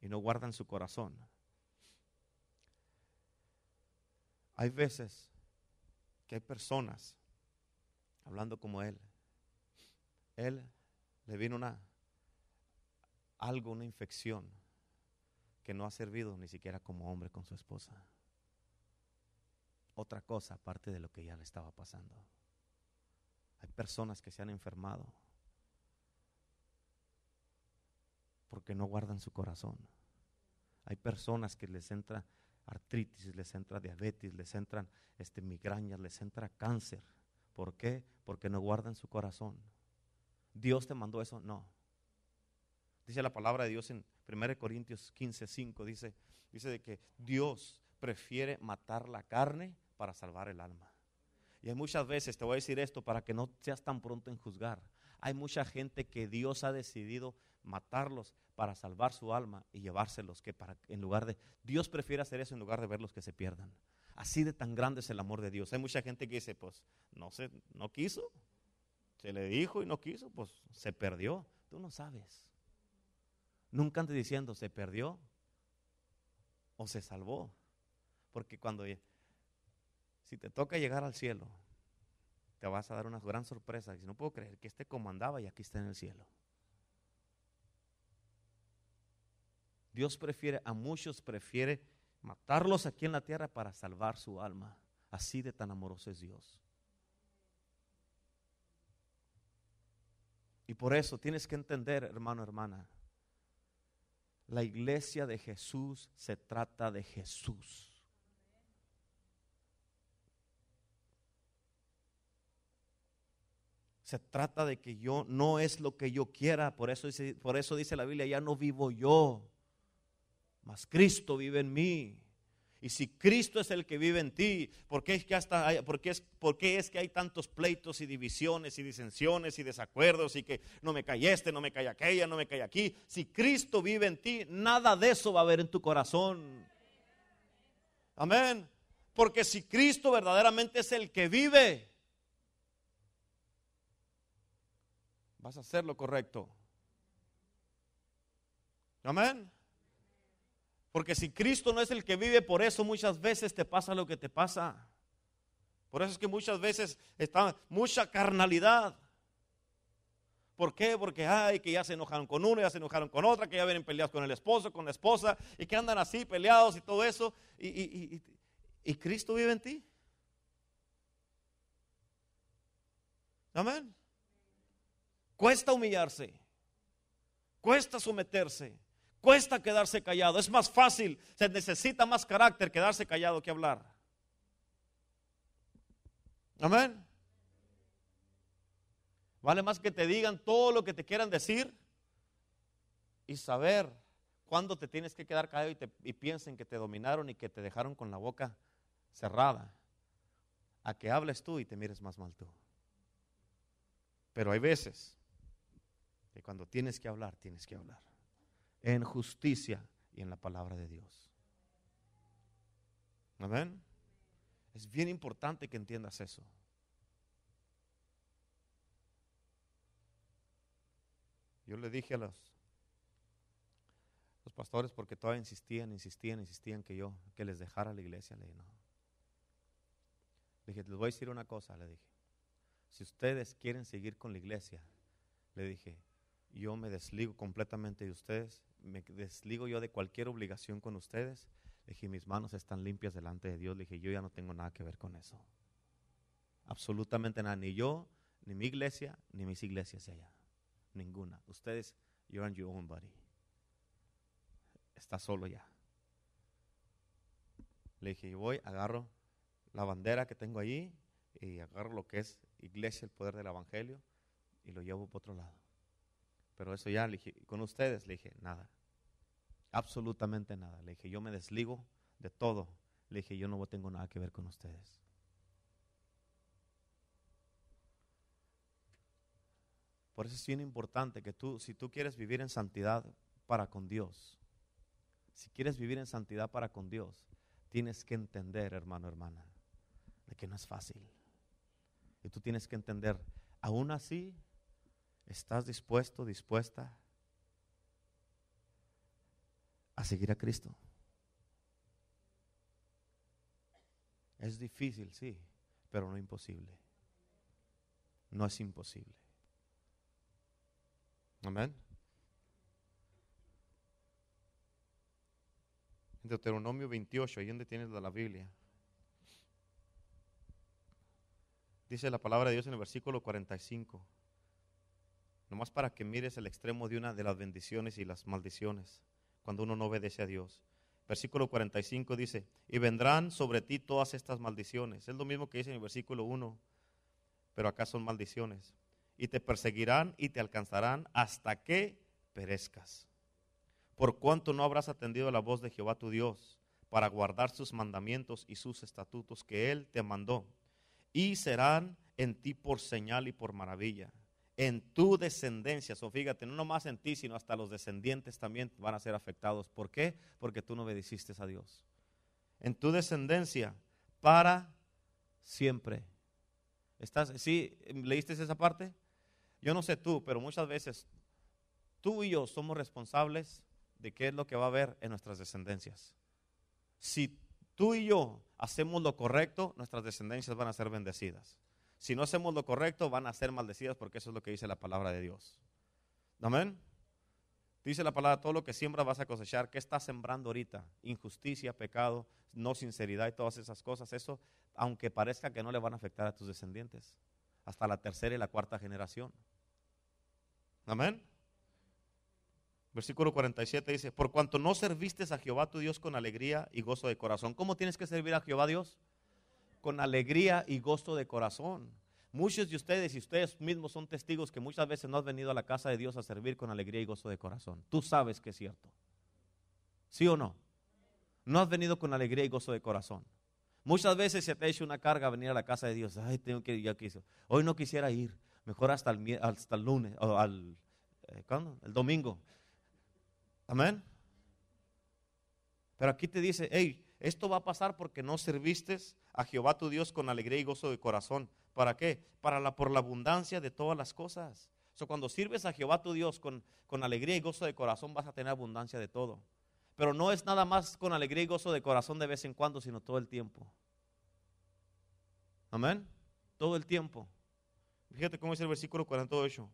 y no guardan su corazón. Hay veces que hay personas, hablando como él, él le vino una algo, una infección que no ha servido ni siquiera como hombre con su esposa. Otra cosa aparte de lo que ya le estaba pasando. Hay personas que se han enfermado porque no guardan su corazón. Hay personas que les entra artritis, les entra diabetes, les entran este, migrañas, les entra cáncer. ¿Por qué? Porque no guardan su corazón. ¿Dios te mandó eso? No. Dice la palabra de Dios en 1 Corintios 15, 5, dice, dice de que Dios prefiere matar la carne para salvar el alma. Y hay muchas veces, te voy a decir esto para que no seas tan pronto en juzgar. Hay mucha gente que Dios ha decidido matarlos para salvar su alma y llevárselos que para en lugar de Dios prefiere hacer eso en lugar de verlos que se pierdan. Así de tan grande es el amor de Dios. Hay mucha gente que dice, pues no se no quiso. Se le dijo y no quiso, pues se perdió. Tú no sabes. Nunca antes diciendo se perdió o se salvó. Porque cuando, si te toca llegar al cielo, te vas a dar una gran sorpresa. Y no puedo creer que este comandaba y aquí está en el cielo. Dios prefiere, a muchos prefiere matarlos aquí en la tierra para salvar su alma. Así de tan amoroso es Dios. Y por eso tienes que entender, hermano, hermana, la iglesia de Jesús se trata de Jesús. Se trata de que yo no es lo que yo quiera, por eso dice, por eso dice la Biblia, ya no vivo yo, mas Cristo vive en mí. Y si Cristo es el que vive en ti, ¿por qué es que, hasta por es, por qué es que hay tantos pleitos y divisiones y disensiones y desacuerdos y que no me cae este, no me cae aquella, no me cae aquí? Si Cristo vive en ti, nada de eso va a haber en tu corazón. Amén. Porque si Cristo verdaderamente es el que vive, vas a hacer lo correcto. Amén. Porque si Cristo no es el que vive, por eso muchas veces te pasa lo que te pasa. Por eso es que muchas veces está mucha carnalidad. ¿Por qué? Porque ay, que ya se enojaron con uno, ya se enojaron con otra, que ya vienen peleados con el esposo, con la esposa, y que andan así peleados y todo eso. Y, y Cristo vive en ti. Amén. Cuesta humillarse. Cuesta someterse. Cuesta quedarse callado. Es más fácil, se necesita más carácter quedarse callado que hablar. Amén. Vale más que te digan todo lo que te quieran decir y saber cuándo te tienes que quedar callado y, y piensen que te dominaron y que te dejaron con la boca cerrada. A que hables tú y te mires más mal tú. Pero hay veces que cuando tienes que hablar, tienes que hablar en justicia y en la palabra de Dios. Amén. Es bien importante que entiendas eso. Yo le dije a los, los pastores, porque todavía insistían, insistían, insistían que yo, que les dejara la iglesia, le dije, no. Le dije, les voy a decir una cosa, le dije. Si ustedes quieren seguir con la iglesia, le dije, yo me desligo completamente de ustedes, me desligo yo de cualquier obligación con ustedes. Le dije, mis manos están limpias delante de Dios. Le dije, yo ya no tengo nada que ver con eso. Absolutamente nada. Ni yo, ni mi iglesia, ni mis iglesias allá. Ninguna. Ustedes, you're on your own body. Está solo ya. Le dije, yo voy, agarro la bandera que tengo ahí y agarro lo que es iglesia, el poder del evangelio y lo llevo por otro lado. Pero eso ya le dije, con ustedes le dije, nada. Absolutamente nada. Le dije, yo me desligo de todo. Le dije, yo no tengo nada que ver con ustedes. Por eso es bien importante que tú, si tú quieres vivir en santidad para con Dios, si quieres vivir en santidad para con Dios, tienes que entender, hermano, hermana, de que no es fácil. Y tú tienes que entender, aún así, ¿estás dispuesto, dispuesta a seguir a Cristo? Es difícil, sí, pero no imposible. No es imposible. Amén. Deuteronomio 28, ahí donde tienes la Biblia. Dice la palabra de Dios en el versículo 45. Nomás para que mires el extremo de una de las bendiciones y las maldiciones cuando uno no obedece a Dios. Versículo 45 dice, y vendrán sobre ti todas estas maldiciones. Es lo mismo que dice en el versículo 1, pero acá son maldiciones y te perseguirán y te alcanzarán hasta que perezcas. Por cuanto no habrás atendido la voz de Jehová tu Dios para guardar sus mandamientos y sus estatutos que Él te mandó, y serán en ti por señal y por maravilla, en tu descendencia. So, fíjate, no nomás en ti, sino hasta los descendientes también van a ser afectados. ¿Por qué? Porque tú no obedeciste a Dios. En tu descendencia para siempre. ¿Estás, ¿Sí? ¿Leíste esa parte? Yo no sé tú, pero muchas veces tú y yo somos responsables de qué es lo que va a haber en nuestras descendencias. Si tú y yo hacemos lo correcto, nuestras descendencias van a ser bendecidas. Si no hacemos lo correcto, van a ser maldecidas porque eso es lo que dice la palabra de Dios. Amén. Dice la palabra, todo lo que siembras vas a cosechar. ¿Qué estás sembrando ahorita? Injusticia, pecado, no sinceridad y todas esas cosas. Eso, aunque parezca que no le van a afectar a tus descendientes, hasta la tercera y la cuarta generación. Amén. Versículo 47 dice, por cuanto no serviste a Jehová tu Dios con alegría y gozo de corazón. ¿Cómo tienes que servir a Jehová Dios? Con alegría y gozo de corazón. Muchos de ustedes y ustedes mismos son testigos que muchas veces no has venido a la casa de Dios a servir con alegría y gozo de corazón. Tú sabes que es cierto. ¿Sí o no? No has venido con alegría y gozo de corazón. Muchas veces se te ha hecho una carga venir a la casa de Dios. Ay, tengo que ir. Hoy no quisiera ir. Mejor hasta el, hasta el lunes, o al, eh, El domingo. Amén. Pero aquí te dice, hey, esto va a pasar porque no serviste a Jehová tu Dios con alegría y gozo de corazón. ¿Para qué? Para la, por la abundancia de todas las cosas. Cuando sirves a Jehová tu Dios con, con alegría y gozo de corazón, vas a tener abundancia de todo. Pero no es nada más con alegría y gozo de corazón de vez en cuando, sino todo el tiempo. Amén. Todo el tiempo. Fíjate cómo es el versículo 48.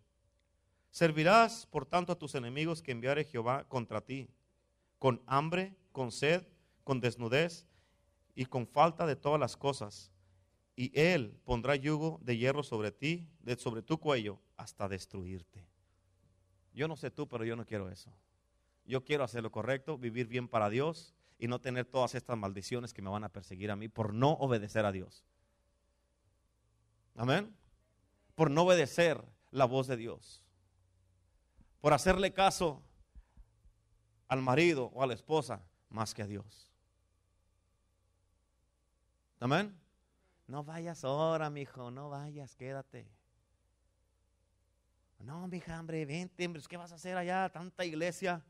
Servirás, por tanto, a tus enemigos que enviare Jehová contra ti, con hambre, con sed, con desnudez y con falta de todas las cosas. Y él pondrá yugo de hierro sobre ti, sobre tu cuello, hasta destruirte. Yo no sé tú, pero yo no quiero eso. Yo quiero hacer lo correcto, vivir bien para Dios y no tener todas estas maldiciones que me van a perseguir a mí por no obedecer a Dios. Amén. Por no obedecer la voz de Dios por hacerle caso al marido o a la esposa más que a Dios. Amén. No vayas ahora, mijo, no vayas, quédate. No, mija, hombre, vente, hombre, ¿qué vas a hacer allá? Tanta iglesia.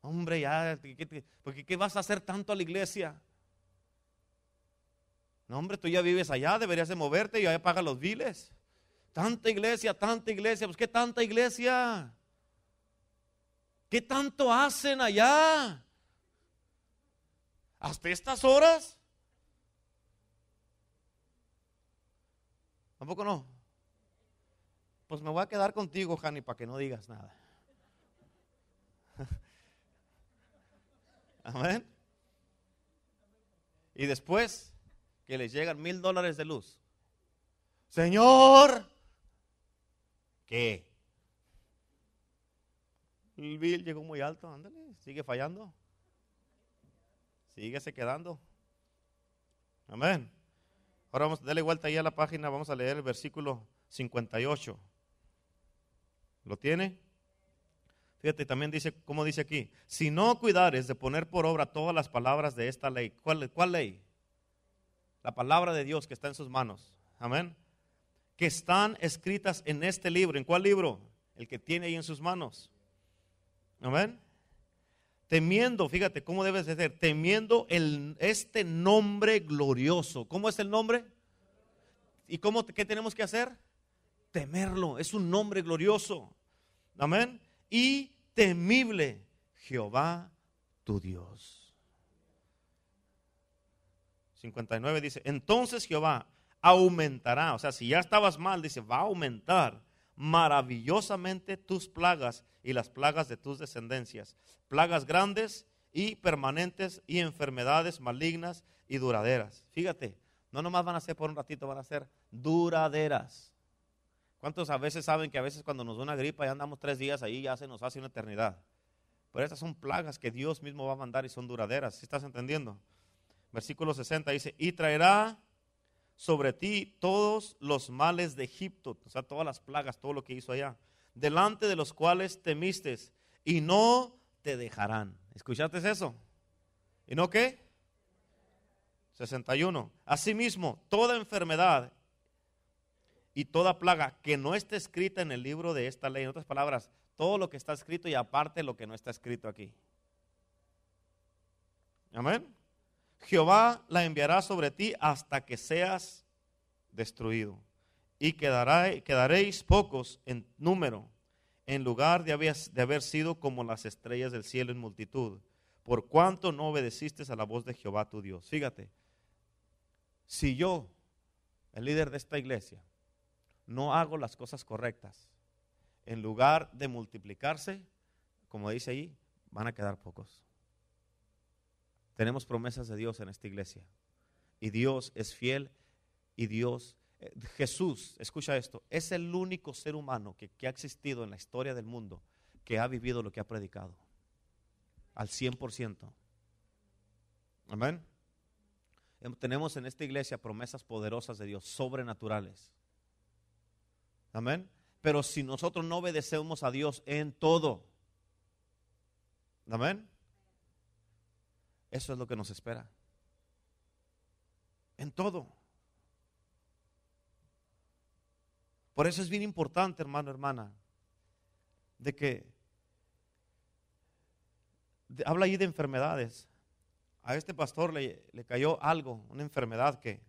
Hombre, ya, ¿qué, porque ¿qué vas a hacer tanto a la iglesia? No, hombre, tú ya vives allá, deberías de moverte y allá paga los biles. Tanta iglesia, tanta iglesia, pues ¿qué tanta iglesia? ¿Qué tanto hacen allá? ¿Hasta estas horas? ¿Tampoco no? Pues me voy a quedar contigo, Jani, para que no digas nada. Amén. Y después que les llegan mil dólares de luz. Señor, ¿qué? El bill llegó muy alto, ándale, sigue fallando. Síguese quedando. Amén. Ahora vamos, a darle vuelta ahí a la página, vamos a leer el versículo 58. ¿Lo tiene? Fíjate, también dice, como dice aquí, si no cuidares de poner por obra todas las palabras de esta ley, ¿cuál, cuál ley? La palabra de Dios que está en sus manos. Amén. Que están escritas en este libro. ¿En cuál libro? El que tiene ahí en sus manos. Amén. Temiendo, fíjate cómo debes de ser, temiendo el, este nombre glorioso. ¿Cómo es el nombre? ¿Y cómo, qué tenemos que hacer? Temerlo. Es un nombre glorioso. Amén. Y temible Jehová tu Dios. 59 dice, entonces Jehová aumentará, o sea, si ya estabas mal, dice, va a aumentar maravillosamente tus plagas y las plagas de tus descendencias, plagas grandes y permanentes y enfermedades malignas y duraderas. Fíjate, no nomás van a ser por un ratito, van a ser duraderas. ¿Cuántos a veces saben que a veces cuando nos da una gripa y andamos tres días ahí ya se nos hace una eternidad? Pero estas son plagas que Dios mismo va a mandar y son duraderas. ¿Sí estás entendiendo? Versículo 60 dice, y traerá sobre ti todos los males de Egipto, o sea, todas las plagas, todo lo que hizo allá, delante de los cuales temiste, y no te dejarán. ¿Escuchaste eso? ¿Y no qué? 61. Asimismo, toda enfermedad y toda plaga que no esté escrita en el libro de esta ley. En otras palabras, todo lo que está escrito y aparte lo que no está escrito aquí. Amén. Jehová la enviará sobre ti hasta que seas destruido. Y quedará, quedaréis pocos en número, en lugar de haber, de haber sido como las estrellas del cielo en multitud, por cuanto no obedeciste a la voz de Jehová tu Dios. Fíjate, si yo, el líder de esta iglesia, no hago las cosas correctas, en lugar de multiplicarse, como dice ahí, van a quedar pocos. Tenemos promesas de Dios en esta iglesia. Y Dios es fiel y Dios, eh, Jesús, escucha esto, es el único ser humano que, que ha existido en la historia del mundo que ha vivido lo que ha predicado. Al 100%. Amén. Em, tenemos en esta iglesia promesas poderosas de Dios, sobrenaturales. Amén. Pero si nosotros no obedecemos a Dios en todo, amén. Eso es lo que nos espera. En todo. Por eso es bien importante, hermano, hermana, de que habla ahí de enfermedades. A este pastor le, le cayó algo, una enfermedad que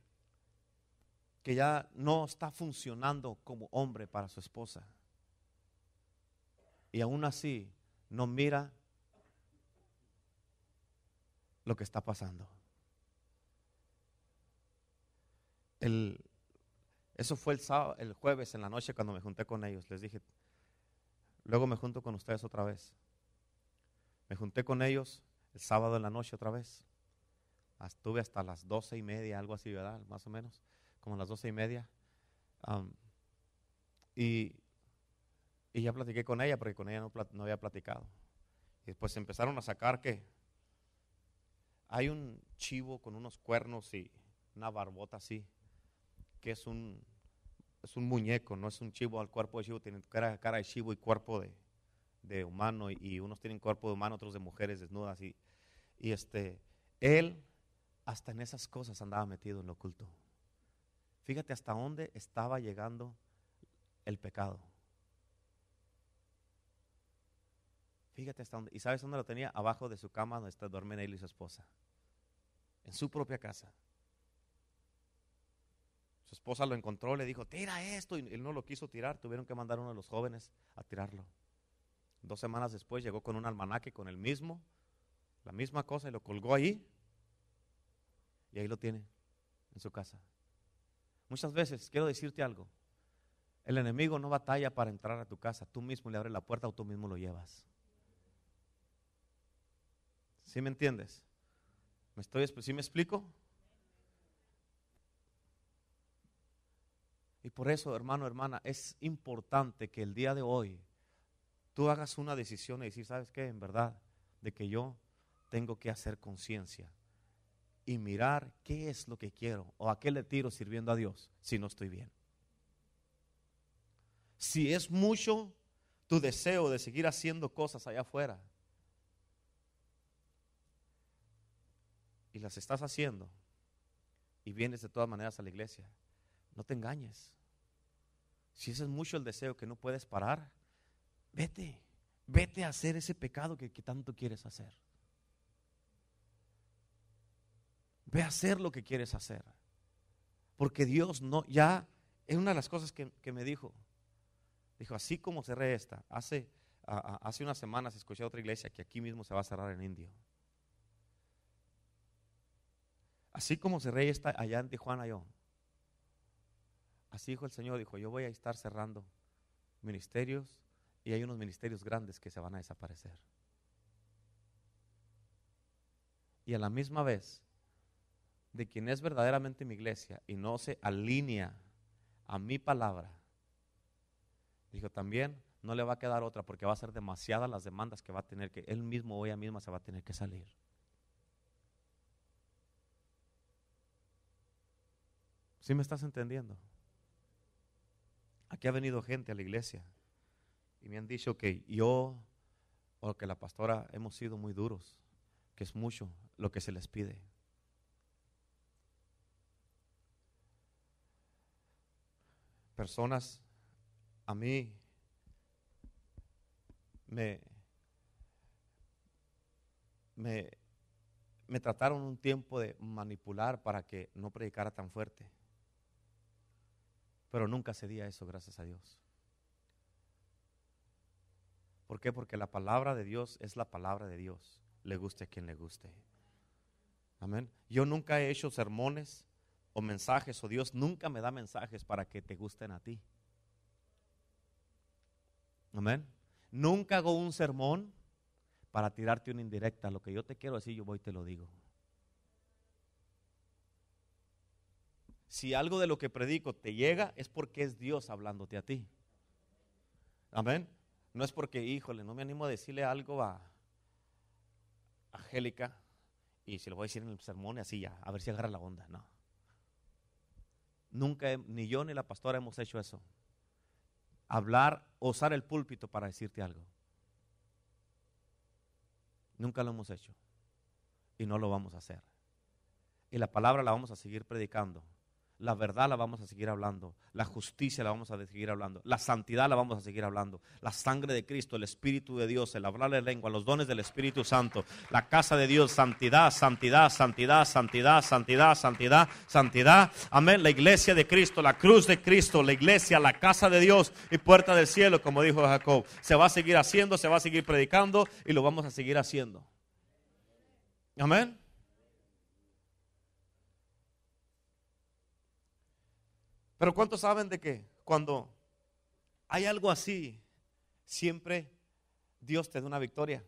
que ya no está funcionando como hombre para su esposa. Y aún así no mira lo que está pasando. El, eso fue el, el jueves en la noche cuando me junté con ellos. Les dije, luego me junto con ustedes otra vez. Me junté con ellos el sábado en la noche otra vez. Estuve hasta las doce y media, algo así, ¿verdad? Más o menos como las doce y media. y, y, ya platiqué con ella porque con ella no, no, había platicado. Y después empezaron a sacar que hay un chivo con unos cuernos y una barbota así, que es un, es un muñeco, no es un chivo al cuerpo de chivo, tiene cara, de chivo y cuerpo de, de humano, y, unos tienen cuerpo de humano, otros de mujeres desnudas. Y, y este, él hasta en esas cosas andaba metido en lo oculto. Fíjate hasta dónde estaba llegando el pecado. Fíjate hasta dónde. ¿Y sabes dónde lo tenía? Abajo de su cama donde está, duermen él y su esposa. En su propia casa. Su esposa lo encontró, le dijo, tira esto. Y él no lo quiso tirar. Tuvieron que mandar a uno de los jóvenes a tirarlo. Dos semanas después llegó con un almanaque con el mismo, la misma cosa y lo colgó ahí. Y ahí lo tiene, en su casa. Muchas veces, quiero decirte algo, el enemigo no batalla para entrar a tu casa, tú mismo le abres la puerta o tú mismo lo llevas. ¿Sí me entiendes? ¿Me estoy, ¿Sí me explico? Y por eso, hermano, hermana, es importante que el día de hoy tú hagas una decisión y decir, ¿sabes qué? En verdad, de que yo tengo que hacer conciencia y mirar qué es lo que quiero o a qué le tiro sirviendo a Dios si no estoy bien. Si es mucho, tu deseo de seguir haciendo cosas allá afuera. Las estás haciendo. Y vienes de todas maneras a la iglesia. No te engañes. Si ese es mucho el deseo que no puedes parar, vete. Vete a hacer ese pecado que, tanto quieres hacer. Ve a hacer lo que quieres hacer. Porque Dios no, ya, es una de las cosas que, me dijo. Dijo, así como cerré esta, hace, hace unas semanas escuché a otra iglesia que aquí mismo se va a cerrar en Indio. Así como cerré esta allá en Tijuana yo. Así dijo el Señor, dijo, yo voy a estar cerrando ministerios y hay unos ministerios grandes que se van a desaparecer. Y a la misma vez, de quien es verdaderamente mi iglesia y no se alinea a mi palabra, dijo también no le va a quedar otra porque va a ser demasiadas las demandas que va a tener que él mismo o ella misma se va a tener que salir. ¿Sí me estás entendiendo? Aquí ha venido gente a la iglesia y me han dicho que yo o que la pastora hemos sido muy duros, que es mucho lo que se les pide. Personas a mí me, me, me trataron un tiempo de manipular para que no predicara tan fuerte. Pero nunca cedí a eso, gracias a Dios. ¿Por qué? Porque la palabra de Dios es la palabra de Dios. Le guste a quien le guste. Amén. Yo nunca he hecho sermones o mensajes, o Dios nunca me da mensajes para que te gusten a ti. Amén. Nunca hago un sermón para tirarte una indirecta. Lo que yo te quiero decir, yo voy y te lo digo. Si algo de lo que predico te llega, es porque es Dios hablándote a ti. Amén. No es porque, híjole, no me animo a decirle algo a Angélica y si lo voy a decir en el sermón así ya, a ver si agarra la onda. No. Nunca, ni yo ni la pastora hemos hecho eso. Hablar, usar el púlpito para decirte algo. Nunca lo hemos hecho. Y no lo vamos a hacer. Y la palabra la vamos a seguir predicando la verdad la vamos a seguir hablando, la justicia la vamos a seguir hablando, la santidad la vamos a seguir hablando, la sangre de Cristo, el Espíritu de Dios, el hablar de lengua, los dones del Espíritu Santo, la casa de Dios, santidad, santidad, santidad, santidad, santidad, santidad, santidad. Amén. La iglesia de Cristo, la cruz de Cristo, la iglesia, la casa de Dios y puerta del cielo, como dijo Jacob. Se va a seguir haciendo, se va a seguir predicando y lo vamos a seguir haciendo. Amén. Pero ¿cuántos saben de que cuando hay algo así, siempre Dios te da una victoria?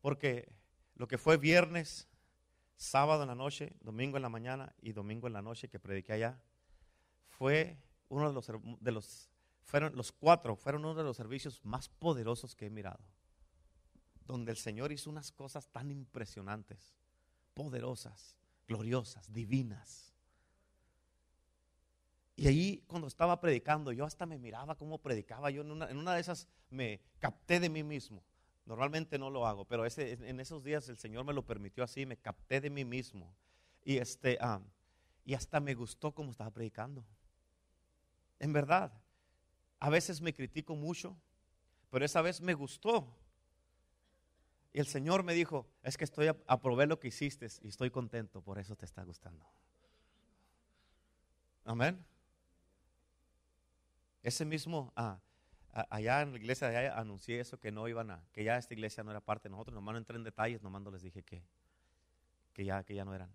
Porque lo que fue viernes, sábado en la noche, domingo en la mañana y domingo en la noche que prediqué allá, fue uno de los, de los fueron los cuatro, fueron uno de los servicios más poderosos que he mirado. Donde el Señor hizo unas cosas tan impresionantes, poderosas, gloriosas, divinas. Y ahí cuando estaba predicando, yo hasta me miraba cómo predicaba. Yo en una, de esas me capté de mí mismo. Normalmente no lo hago, pero ese, en esos días el Señor me lo permitió así, me capté de mí mismo. Y, este, y hasta me gustó cómo estaba predicando. En verdad, a veces me critico mucho, pero esa vez me gustó. Y el Señor me dijo, es que estoy, aprobé lo que hiciste y estoy contento, por eso te está gustando. Amén. Ese mismo, ah, allá en la iglesia de allá anuncié eso, que no iban a, que ya esta iglesia no era parte de nosotros, nomás no entré en detalles, nomás no les dije que, que, ya, que ya no eran.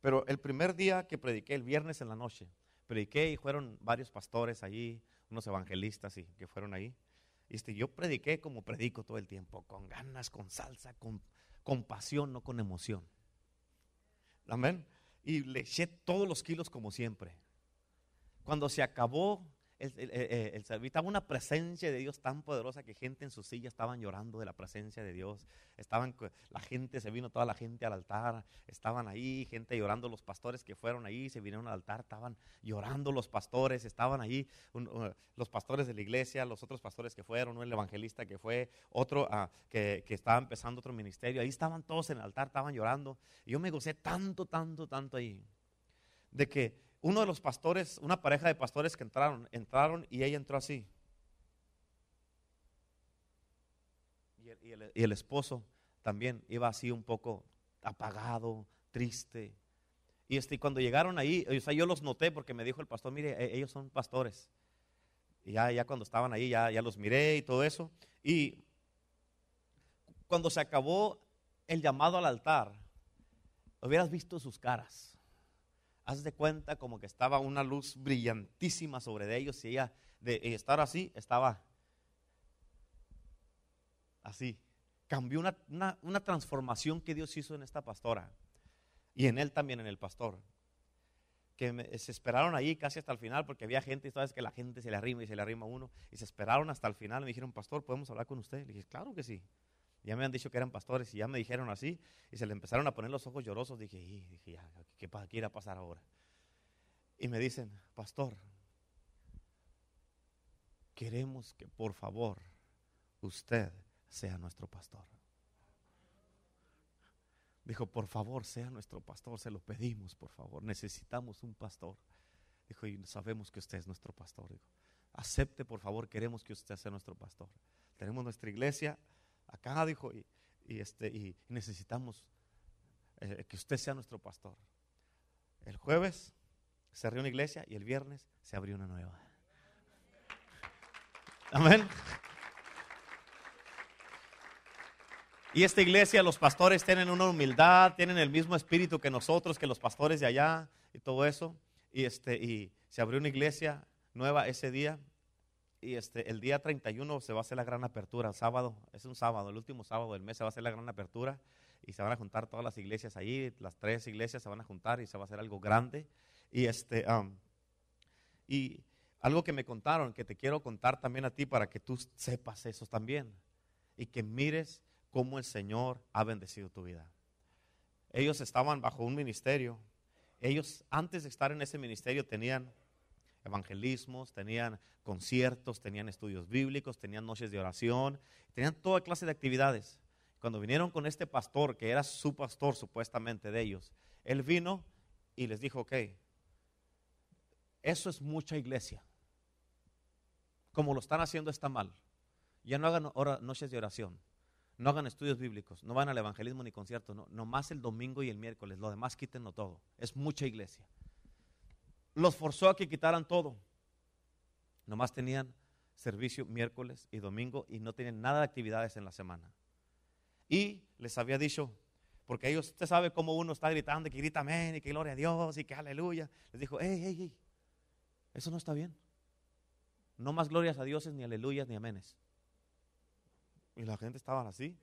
Pero el primer día que prediqué, el viernes en la noche, prediqué y fueron varios pastores allí, unos evangelistas y que fueron ahí. Este, yo prediqué como predico todo el tiempo, con ganas, con salsa, con, con pasión, no con emoción. Amén. Y le eché todos los kilos como siempre. Cuando se acabó el, el, estaba una presencia de Dios tan poderosa que gente en su silla estaban llorando de la presencia de Dios. Estaban, la gente, se vino toda la gente al altar, estaban ahí, gente llorando, los pastores que fueron ahí, se vinieron al altar, estaban llorando los pastores, estaban ahí, uh, los pastores de la iglesia, los otros pastores que fueron, el evangelista que fue, otro ah, que, que estaba empezando otro ministerio, ahí estaban todos en el altar, estaban llorando. Y yo me gocé tanto, tanto, tanto ahí, de que uno de los pastores, una pareja de pastores que entraron, entraron y ella entró así. Y el, esposo también iba así un poco apagado, triste. Y este, cuando llegaron ahí, o sea, yo los noté porque me dijo el pastor, mire, e- ellos son pastores. Y ya, ya cuando estaban ahí, ya, ya los miré y todo eso. Y cuando se acabó el llamado al altar, hubieras visto sus caras haz de cuenta como que estaba una luz brillantísima sobre de ellos y ella de estar así estaba así. Cambió una, una- transformación que Dios hizo en esta pastora y en él también, en el pastor. Que se esperaron ahí casi hasta el final porque había gente y sabes que la gente se le arrima y se le arrima a uno y se esperaron hasta el final. Me dijeron, pastor, ¿podemos hablar con usted? Le dije, claro que sí. Ya me han dicho que eran pastores y ya me dijeron así y se le empezaron a poner los ojos llorosos. Dije, "Y", dije ya, ¿qué, qué irá a pasar ahora? Y me dicen, pastor, queremos que por favor usted sea nuestro pastor. Dijo, por favor, sea nuestro pastor, se lo pedimos, por favor, necesitamos un pastor. Dijo, y sabemos que usted es nuestro pastor. Dijo, acepte, por favor, queremos que usted sea nuestro pastor. Tenemos nuestra iglesia acá, dijo, y, y este, y necesitamos eh, que usted sea nuestro pastor. El jueves cerré una iglesia y el viernes se abrió una nueva. Amén. Y esta iglesia, los pastores tienen una humildad, tienen el mismo espíritu que nosotros, que los pastores de allá y todo eso. Y, este, y se abrió una iglesia nueva ese día. Y este, el día 31 se va a hacer la gran apertura, el sábado, es un sábado, el último sábado del mes se va a hacer la gran apertura. Y se van a juntar todas las iglesias ahí, las tres iglesias se van a juntar y se va a hacer algo grande. Y este, y algo que me contaron, que te quiero contar también a ti para que tú sepas eso también. Y que mires cómo el Señor ha bendecido tu vida. Ellos estaban bajo un ministerio. Ellos antes de estar en ese ministerio tenían evangelismos, tenían conciertos, tenían estudios bíblicos, tenían noches de oración, tenían toda clase de actividades. Cuando vinieron con este pastor, que era su pastor supuestamente de ellos, él vino y les dijo, ok, eso es mucha iglesia. Como lo están haciendo está mal. Ya no hagan noches de oración. No hagan estudios bíblicos, no van al evangelismo ni conciertos, no, nomás el domingo y el miércoles, lo demás quítenlo todo. Es mucha iglesia. Los forzó a que quitaran todo. Nomás tenían servicio miércoles y domingo y no tenían nada de actividades en la semana. Y les había dicho, porque ellos, usted sabe cómo uno está gritando, que grita amén, y que gloria a Dios, y que aleluya. Les dijo, hey, hey, hey, eso no está bien. No más glorias a dioses, ni aleluyas, ni amenes. Y la gente estaba así.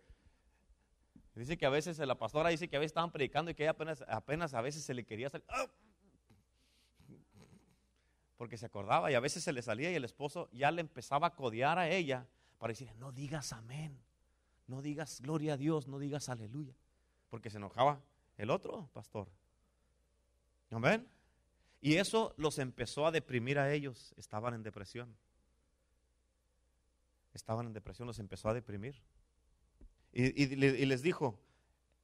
Dice que a veces la pastora dice que a veces estaban predicando y que apenas, apenas a veces se le quería salir. ¡Ah! Porque se acordaba y a veces se le salía y el esposo ya le empezaba a codear a ella para decir, no digas amén, no digas gloria a Dios, no digas aleluya. Porque se enojaba el otro pastor. Amén. Y eso los empezó a deprimir a ellos. Estaban en depresión. Estaban en depresión, los empezó a deprimir. Y, y les dijo,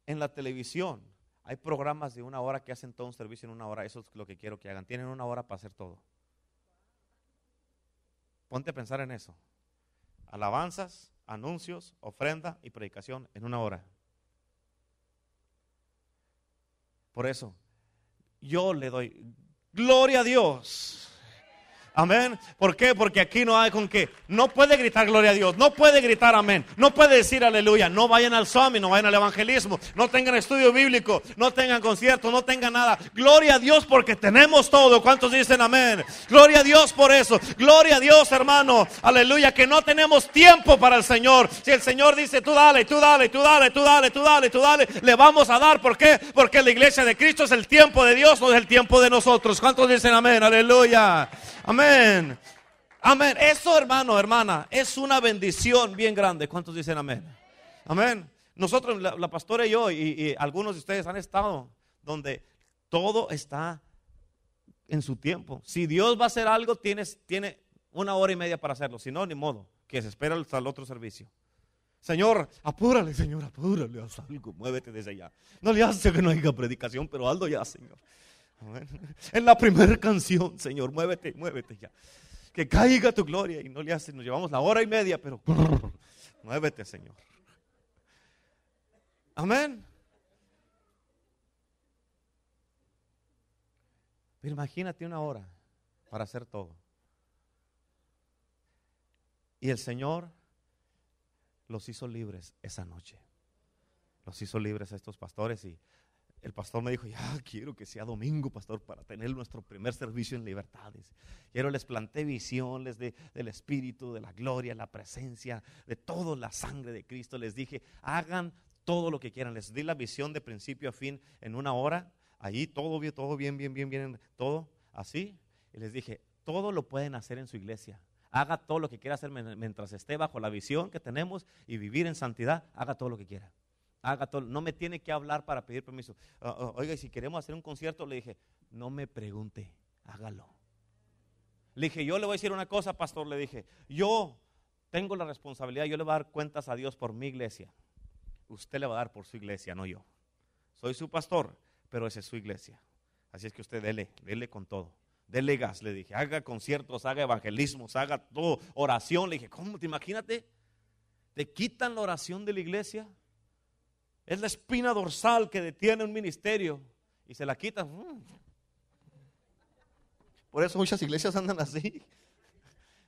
en la televisión hay programas de una hora que hacen todo un servicio en una hora. Eso es lo que quiero que hagan. Tienen una hora para hacer todo. Ponte a pensar en eso. Alabanzas, anuncios, ofrenda y predicación en una hora. Por eso, yo le doy gloria a Dios. Amén. ¿Por qué? Porque aquí no hay con qué. No puede gritar gloria a Dios. No puede gritar amén. No puede decir aleluya. No vayan al suami, no vayan al evangelismo. No tengan estudio bíblico. No tengan concierto. No tengan nada. Gloria a Dios porque tenemos todo. ¿Cuántos dicen amén? Gloria a Dios por eso. Gloria a Dios, hermano. Aleluya. Que no tenemos tiempo para el Señor. Si el Señor dice tú dale, tú dale, tú dale, tú dale, tú dale, tú dale, le vamos a dar. ¿Por qué? Porque la iglesia de Cristo es el tiempo de Dios, no es el tiempo de nosotros. ¿Cuántos dicen amén? Aleluya. Amén. Amén. Eso, hermano, hermana, es una bendición bien grande. ¿Cuántos dicen amén? Amén. Nosotros, la, pastora y yo, y, algunos de ustedes han estado donde todo está en su tiempo. Si Dios va a hacer algo, tienes, tiene una hora y media para hacerlo. Si no, ni modo, que se espera hasta el otro servicio. Señor, apúrale, Señor, apúrale, haz algo, muévete desde allá. No le hace que no haya predicación, pero hazlo ya, Señor. En la primera canción, Señor, muévete, muévete ya. Que caiga tu gloria y no le hace, nos llevamos la hora y media, pero muévete, Señor. Amén. Pero imagínate una hora para hacer todo. Y el Señor los hizo libres esa noche. Los hizo libres a estos pastores y el pastor me dijo, ya quiero que sea domingo, pastor, para tener nuestro primer servicio en libertades. Quiero les planté visiones de, del Espíritu, de la gloria, la presencia, de toda la sangre de Cristo. Les dije, hagan todo lo que quieran. Les di la visión de principio a fin en una hora. Allí todo bien, todo bien, bien, bien, bien, todo así. Y les dije, todo lo pueden hacer en su iglesia. Haga todo lo que quiera hacer mientras esté bajo la visión que tenemos y vivir en santidad. Haga todo lo que quiera. Haga todo. No me tiene que hablar para pedir permiso. Oiga, y si queremos hacer un concierto, le dije, no me pregunte, hágalo. Le dije, yo le voy a decir una cosa, pastor. Le dije, yo tengo la responsabilidad, yo le voy a dar cuentas a Dios por mi iglesia. Usted le va a dar por su iglesia, no yo. Soy su pastor, pero esa es su iglesia. Así es que usted dele, dele con todo. Dele gas, le dije. Haga conciertos, haga evangelismos, haga todo, oración. Le dije, ¿cómo te imagínate? Te quitan la oración de la iglesia. Es la espina dorsal que detiene un ministerio y se la quitan. Por eso muchas iglesias andan así.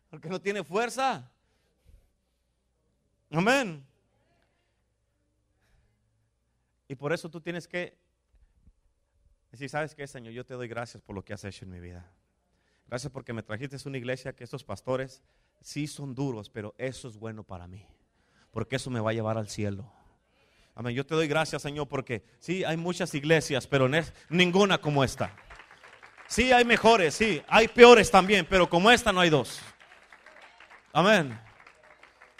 Porque no tiene fuerza. Amén. Y por eso tú tienes que decir, ¿sabes qué, Señor? Yo te doy gracias por lo que has hecho en mi vida. Gracias porque me trajiste a una iglesia que estos pastores sí son duros, pero eso es bueno para mí. Porque eso me va a llevar al cielo. Amén. Yo te doy gracias, Señor, porque sí, hay muchas iglesias, pero ninguna como esta. Sí, hay mejores, sí, hay peores también, pero como esta no hay dos. Amén.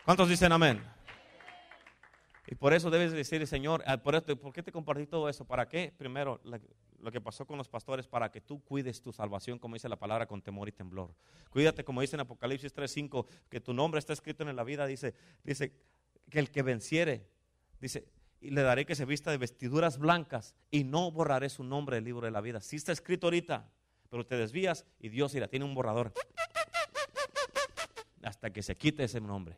¿Cuántos dicen amén? Y por eso debes decir, Señor, ah, por, esto, ¿por qué te compartí todo eso? ¿Para qué? Primero, lo que pasó con los pastores, para que tú cuides tu salvación, como dice la palabra, con temor y temblor. Cuídate, como dice en Apocalipsis 3.5, que tu nombre está escrito en la vida, dice, dice que el que venciere, dice, y le daré que se vista de vestiduras blancas y no borraré su nombre del libro de la vida. Sí está escrito ahorita, pero te desvías y Dios irá, tiene un borrador hasta que se quite ese nombre.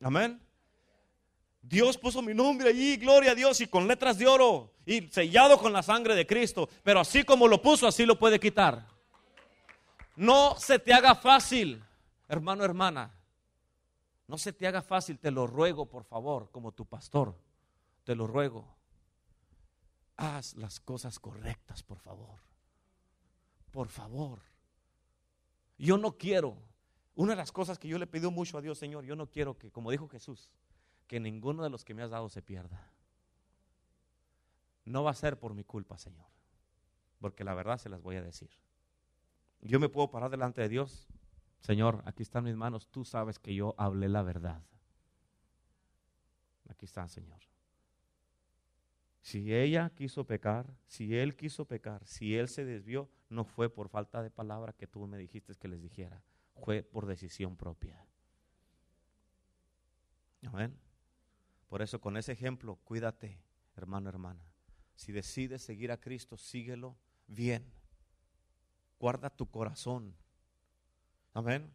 Amén. Dios puso mi nombre allí, gloria a Dios, y con letras de oro, y sellado con la sangre de Cristo. Pero así como lo puso, así lo puede quitar. No se te haga fácil, hermano, hermana. No se te haga fácil, te lo ruego, por favor, como tu pastor. Te lo ruego. Haz las cosas correctas, por favor. Por favor. Yo no quiero una de las cosas que yo le pido mucho a Dios, Señor, yo no quiero que, como dijo Jesús, que ninguno de los que me has dado se pierda. No va a ser por mi culpa, Señor, porque la verdad se las voy a decir. Yo me puedo parar delante de Dios, Señor, aquí están mis manos, tú sabes que yo hablé la verdad. Aquí están, Señor. Si ella quiso pecar, si él quiso pecar, si él se desvió, no fue por falta de palabra que tú me dijiste que les dijera fue por decisión propia. Amén. Por eso con ese ejemplo, cuídate, hermano, hermana. Si decides seguir a Cristo, síguelo bien. Guarda tu corazón. Amén.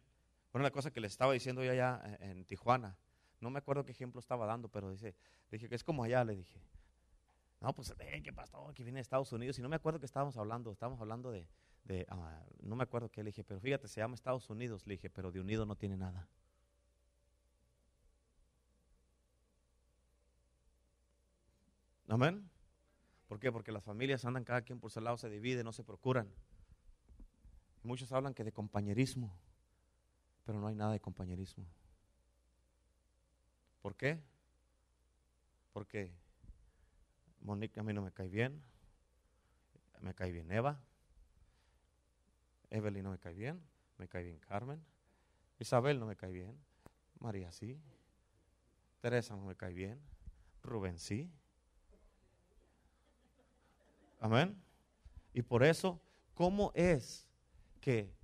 Una cosa que le estaba diciendo yo allá en Tijuana, no me acuerdo qué ejemplo estaba dando, pero dice, dije que es como allá, le dije. No, pues, ¿qué pasó? Que viene de Estados Unidos. Y no me acuerdo que estábamos hablando, estábamos hablando de, Ah, no me acuerdo qué le dije, pero fíjate, se llama Estados Unidos, le dije, pero de unido no tiene nada. Amén. ¿Por qué? Porque las familias andan cada quien por su lado, se dividen, no se procuran. Muchos hablan que de compañerismo, pero no hay nada de compañerismo. ¿Por qué? Porque Mónica a mí no me cae bien, me cae bien Eva, Evelyn no me cae bien, me cae bien Carmen. Isabel no me cae bien, María sí. Teresa no me cae bien, Rubén sí. Amén. Y por eso, ¿cómo es que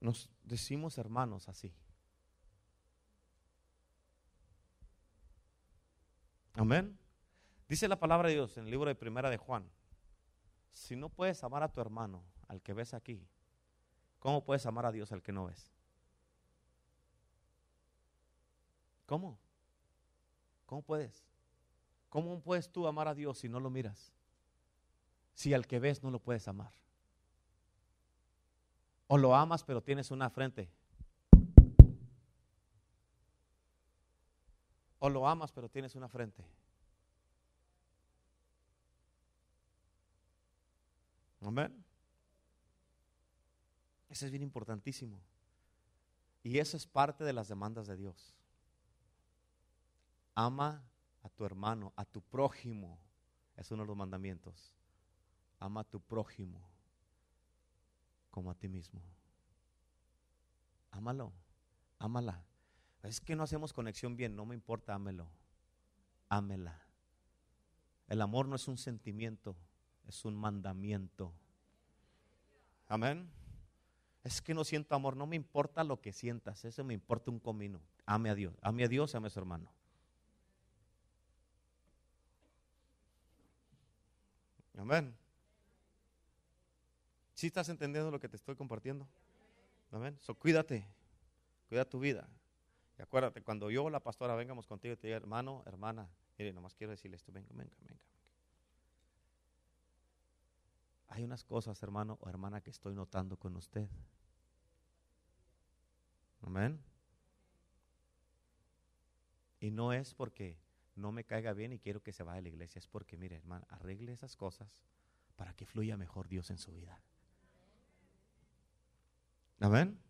nos decimos hermanos así? Amén. Dice la palabra de Dios en el libro de Primera de Juan. Si no puedes amar a tu hermano, al que ves aquí, ¿cómo puedes amar a Dios al que no ves? ¿Cómo? ¿Cómo puedes? ¿Cómo puedes tú amar a Dios si no lo miras? Si al que ves no lo puedes amar. O lo amas pero tienes una frente. O lo amas pero tienes una frente. Amén. Eso es bien importantísimo. Y eso es parte de las demandas de Dios. Ama a tu hermano, a tu prójimo. Es uno de los mandamientos. Ama a tu prójimo como a ti mismo. Ámalo, ámala. Es que no hacemos conexión bien, no me importa, ámelo. Ámela. El amor no es un sentimiento, es un mandamiento. Amén. Es que no siento amor, no me importa lo que sientas, eso me importa un comino. Ame a Dios, ame a Dios, ame a su hermano. Amén. ¿Sí estás entendiendo lo que te estoy compartiendo? Amén. So, cuídate, cuida tu vida. Y acuérdate, cuando yo la pastora vengamos contigo, te diga, hermano, hermana, mire, nomás quiero decirle esto, venga, venga, venga. Hay unas cosas, hermano o hermana, que estoy notando con usted. Amén. Y no es porque no me caiga bien y quiero que se vaya a la iglesia, es porque, mire, hermano, arregle esas cosas para que fluya mejor Dios en su vida. Amén.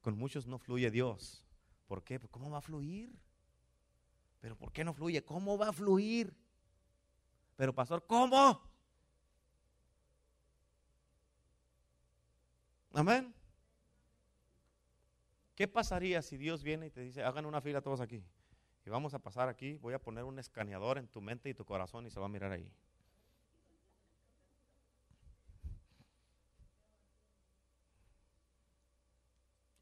Con muchos no fluye Dios. ¿Por qué? Pues, ¿Cómo va a fluir? Pero ¿por qué no fluye? ¿Cómo va a fluir? Pero pastor, ¿cómo? Amén. ¿Qué pasaría si Dios viene y te dice, hagan una fila todos aquí? Y vamos a pasar aquí, voy a poner un escaneador en tu mente y tu corazón y se va a mirar ahí.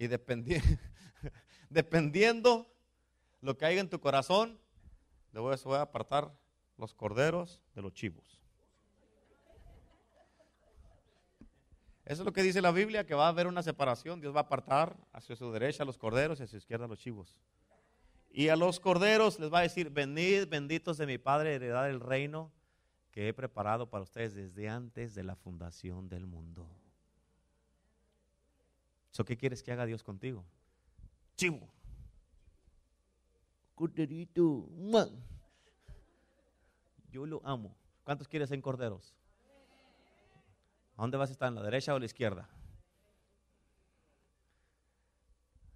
Y dependiendo, lo que haya en tu corazón, le voy a apartar los corderos de los chivos. Eso es lo que dice la Biblia, que va a haber una separación. Dios va a apartar hacia su derecha los corderos y hacia su izquierda los chivos. Y a los corderos les va a decir, venid benditos de mi Padre, heredad del reino que he preparado para ustedes desde antes de la fundación del mundo. ¿Qué quieres que haga Dios contigo? Chivo. Corderito. Yo lo amo. ¿Cuántos quieres en corderos? ¿A dónde vas a estar? ¿En la derecha o en la izquierda?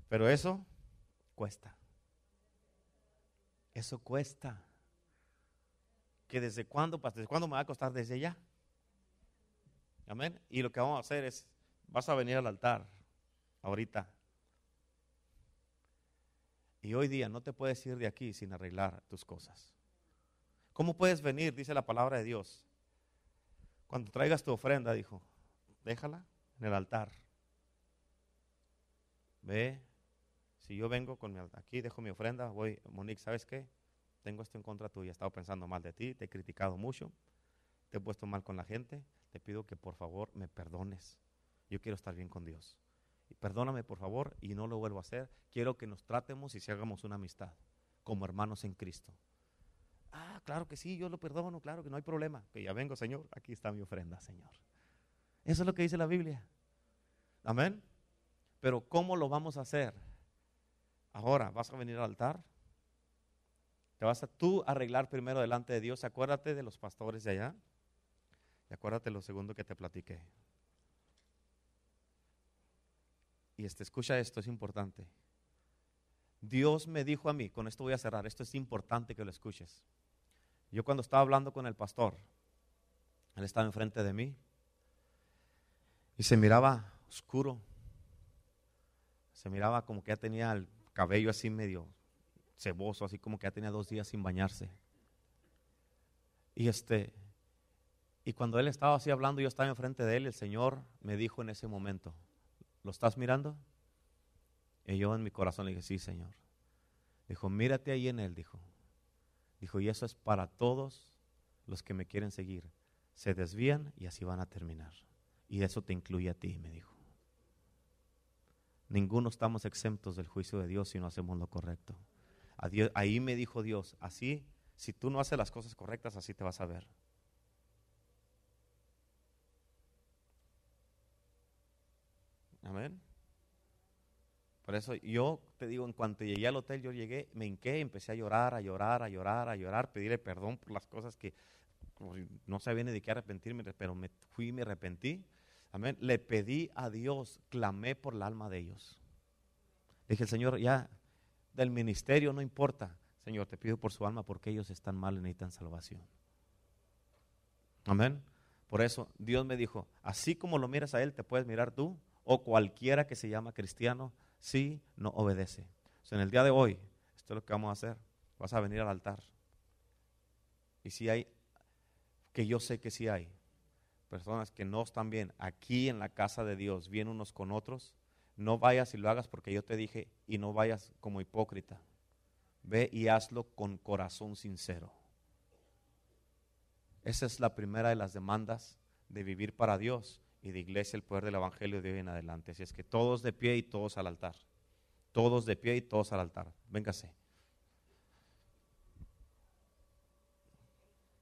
Pero eso cuesta. Eso cuesta. ¿Que desde cuándo? ¿Desde cuándo me va a costar? Desde ya. Amén. Y lo que vamos a hacer es, vas a venir al altar ahorita. Y hoy día no te puedes ir de aquí sin arreglar tus cosas. ¿Cómo puedes venir? Dice la palabra de Dios. Cuando traigas tu ofrenda, dijo, déjala en el altar. Ve, si yo vengo con mi aquí, dejo mi ofrenda, voy, Monique, ¿sabes qué? Tengo esto en contra tuya, he estado pensando mal de ti, te he criticado mucho, te he puesto mal con la gente, te pido que por favor me perdones. Yo quiero estar bien con Dios. Perdóname por favor y no lo vuelvo a hacer. Quiero que nos tratemos y si hagamos una amistad como hermanos en Cristo. Ah, claro que sí, yo lo perdono, claro que no hay problema. Que ya vengo, Señor, aquí está mi ofrenda, Señor. Eso es lo que dice la Biblia. Amén. Pero ¿cómo lo vamos a hacer? Ahora, ¿vas a venir al altar? ¿Te vas a tú arreglar primero delante de Dios? Acuérdate de los pastores de allá. Y acuérdate lo segundo que te platiqué. Y este, escucha esto, es importante. Dios me dijo a mí, con esto voy a cerrar, esto es importante que lo escuches. Yo cuando estaba hablando con el pastor, él estaba enfrente de mí, Y se miraba oscuro. Se miraba como que ya tenía el cabello así medio ceboso, así como que ya tenía dos días sin bañarse. Y este, y cuando él estaba así hablando, yo estaba enfrente de él, el Señor me dijo en ese momento, ¿lo estás mirando? Y yo en mi corazón le dije, sí, Señor. Dijo, mírate ahí en él, dijo. Dijo, y eso es para todos los que me quieren seguir. Se desvían y así van a terminar. Y eso te incluye a ti, me dijo. Ninguno estamos exentos del juicio de Dios si no hacemos lo correcto. ahí me dijo Dios, así, si tú no haces las cosas correctas, así te vas a ver. Amén. Por eso yo te digo, en cuanto llegué al hotel, yo llegué, me hinqué, empecé a llorar, a llorar, a llorar, a llorar, pedirle perdón por las cosas que no sabía ni de qué arrepentirme, pero me fui y me arrepentí. Amén. Le pedí a Dios, clamé por el alma de ellos. Dije, Señor, ya del ministerio no importa. Señor, te pido por su alma porque ellos están mal y necesitan salvación. Amén. Por eso Dios me dijo, así como lo miras a Él, te puedes mirar tú o cualquiera que se llama cristiano si no obedece. en el día de hoy, esto es lo que vamos a hacer. Vas a venir al altar. Y si hay, que yo sé que si hay, personas que no están bien aquí en la casa de Dios, bien unos con otros, no vayas y lo hagas porque yo te dije y no vayas como hipócrita. Ve y hazlo con corazón sincero. Esa es la primera de las demandas de vivir para Dios y de iglesia el poder del Evangelio de hoy en adelante. Así es que todos de pie y todos al altar. Todos de pie y todos al altar. Véngase.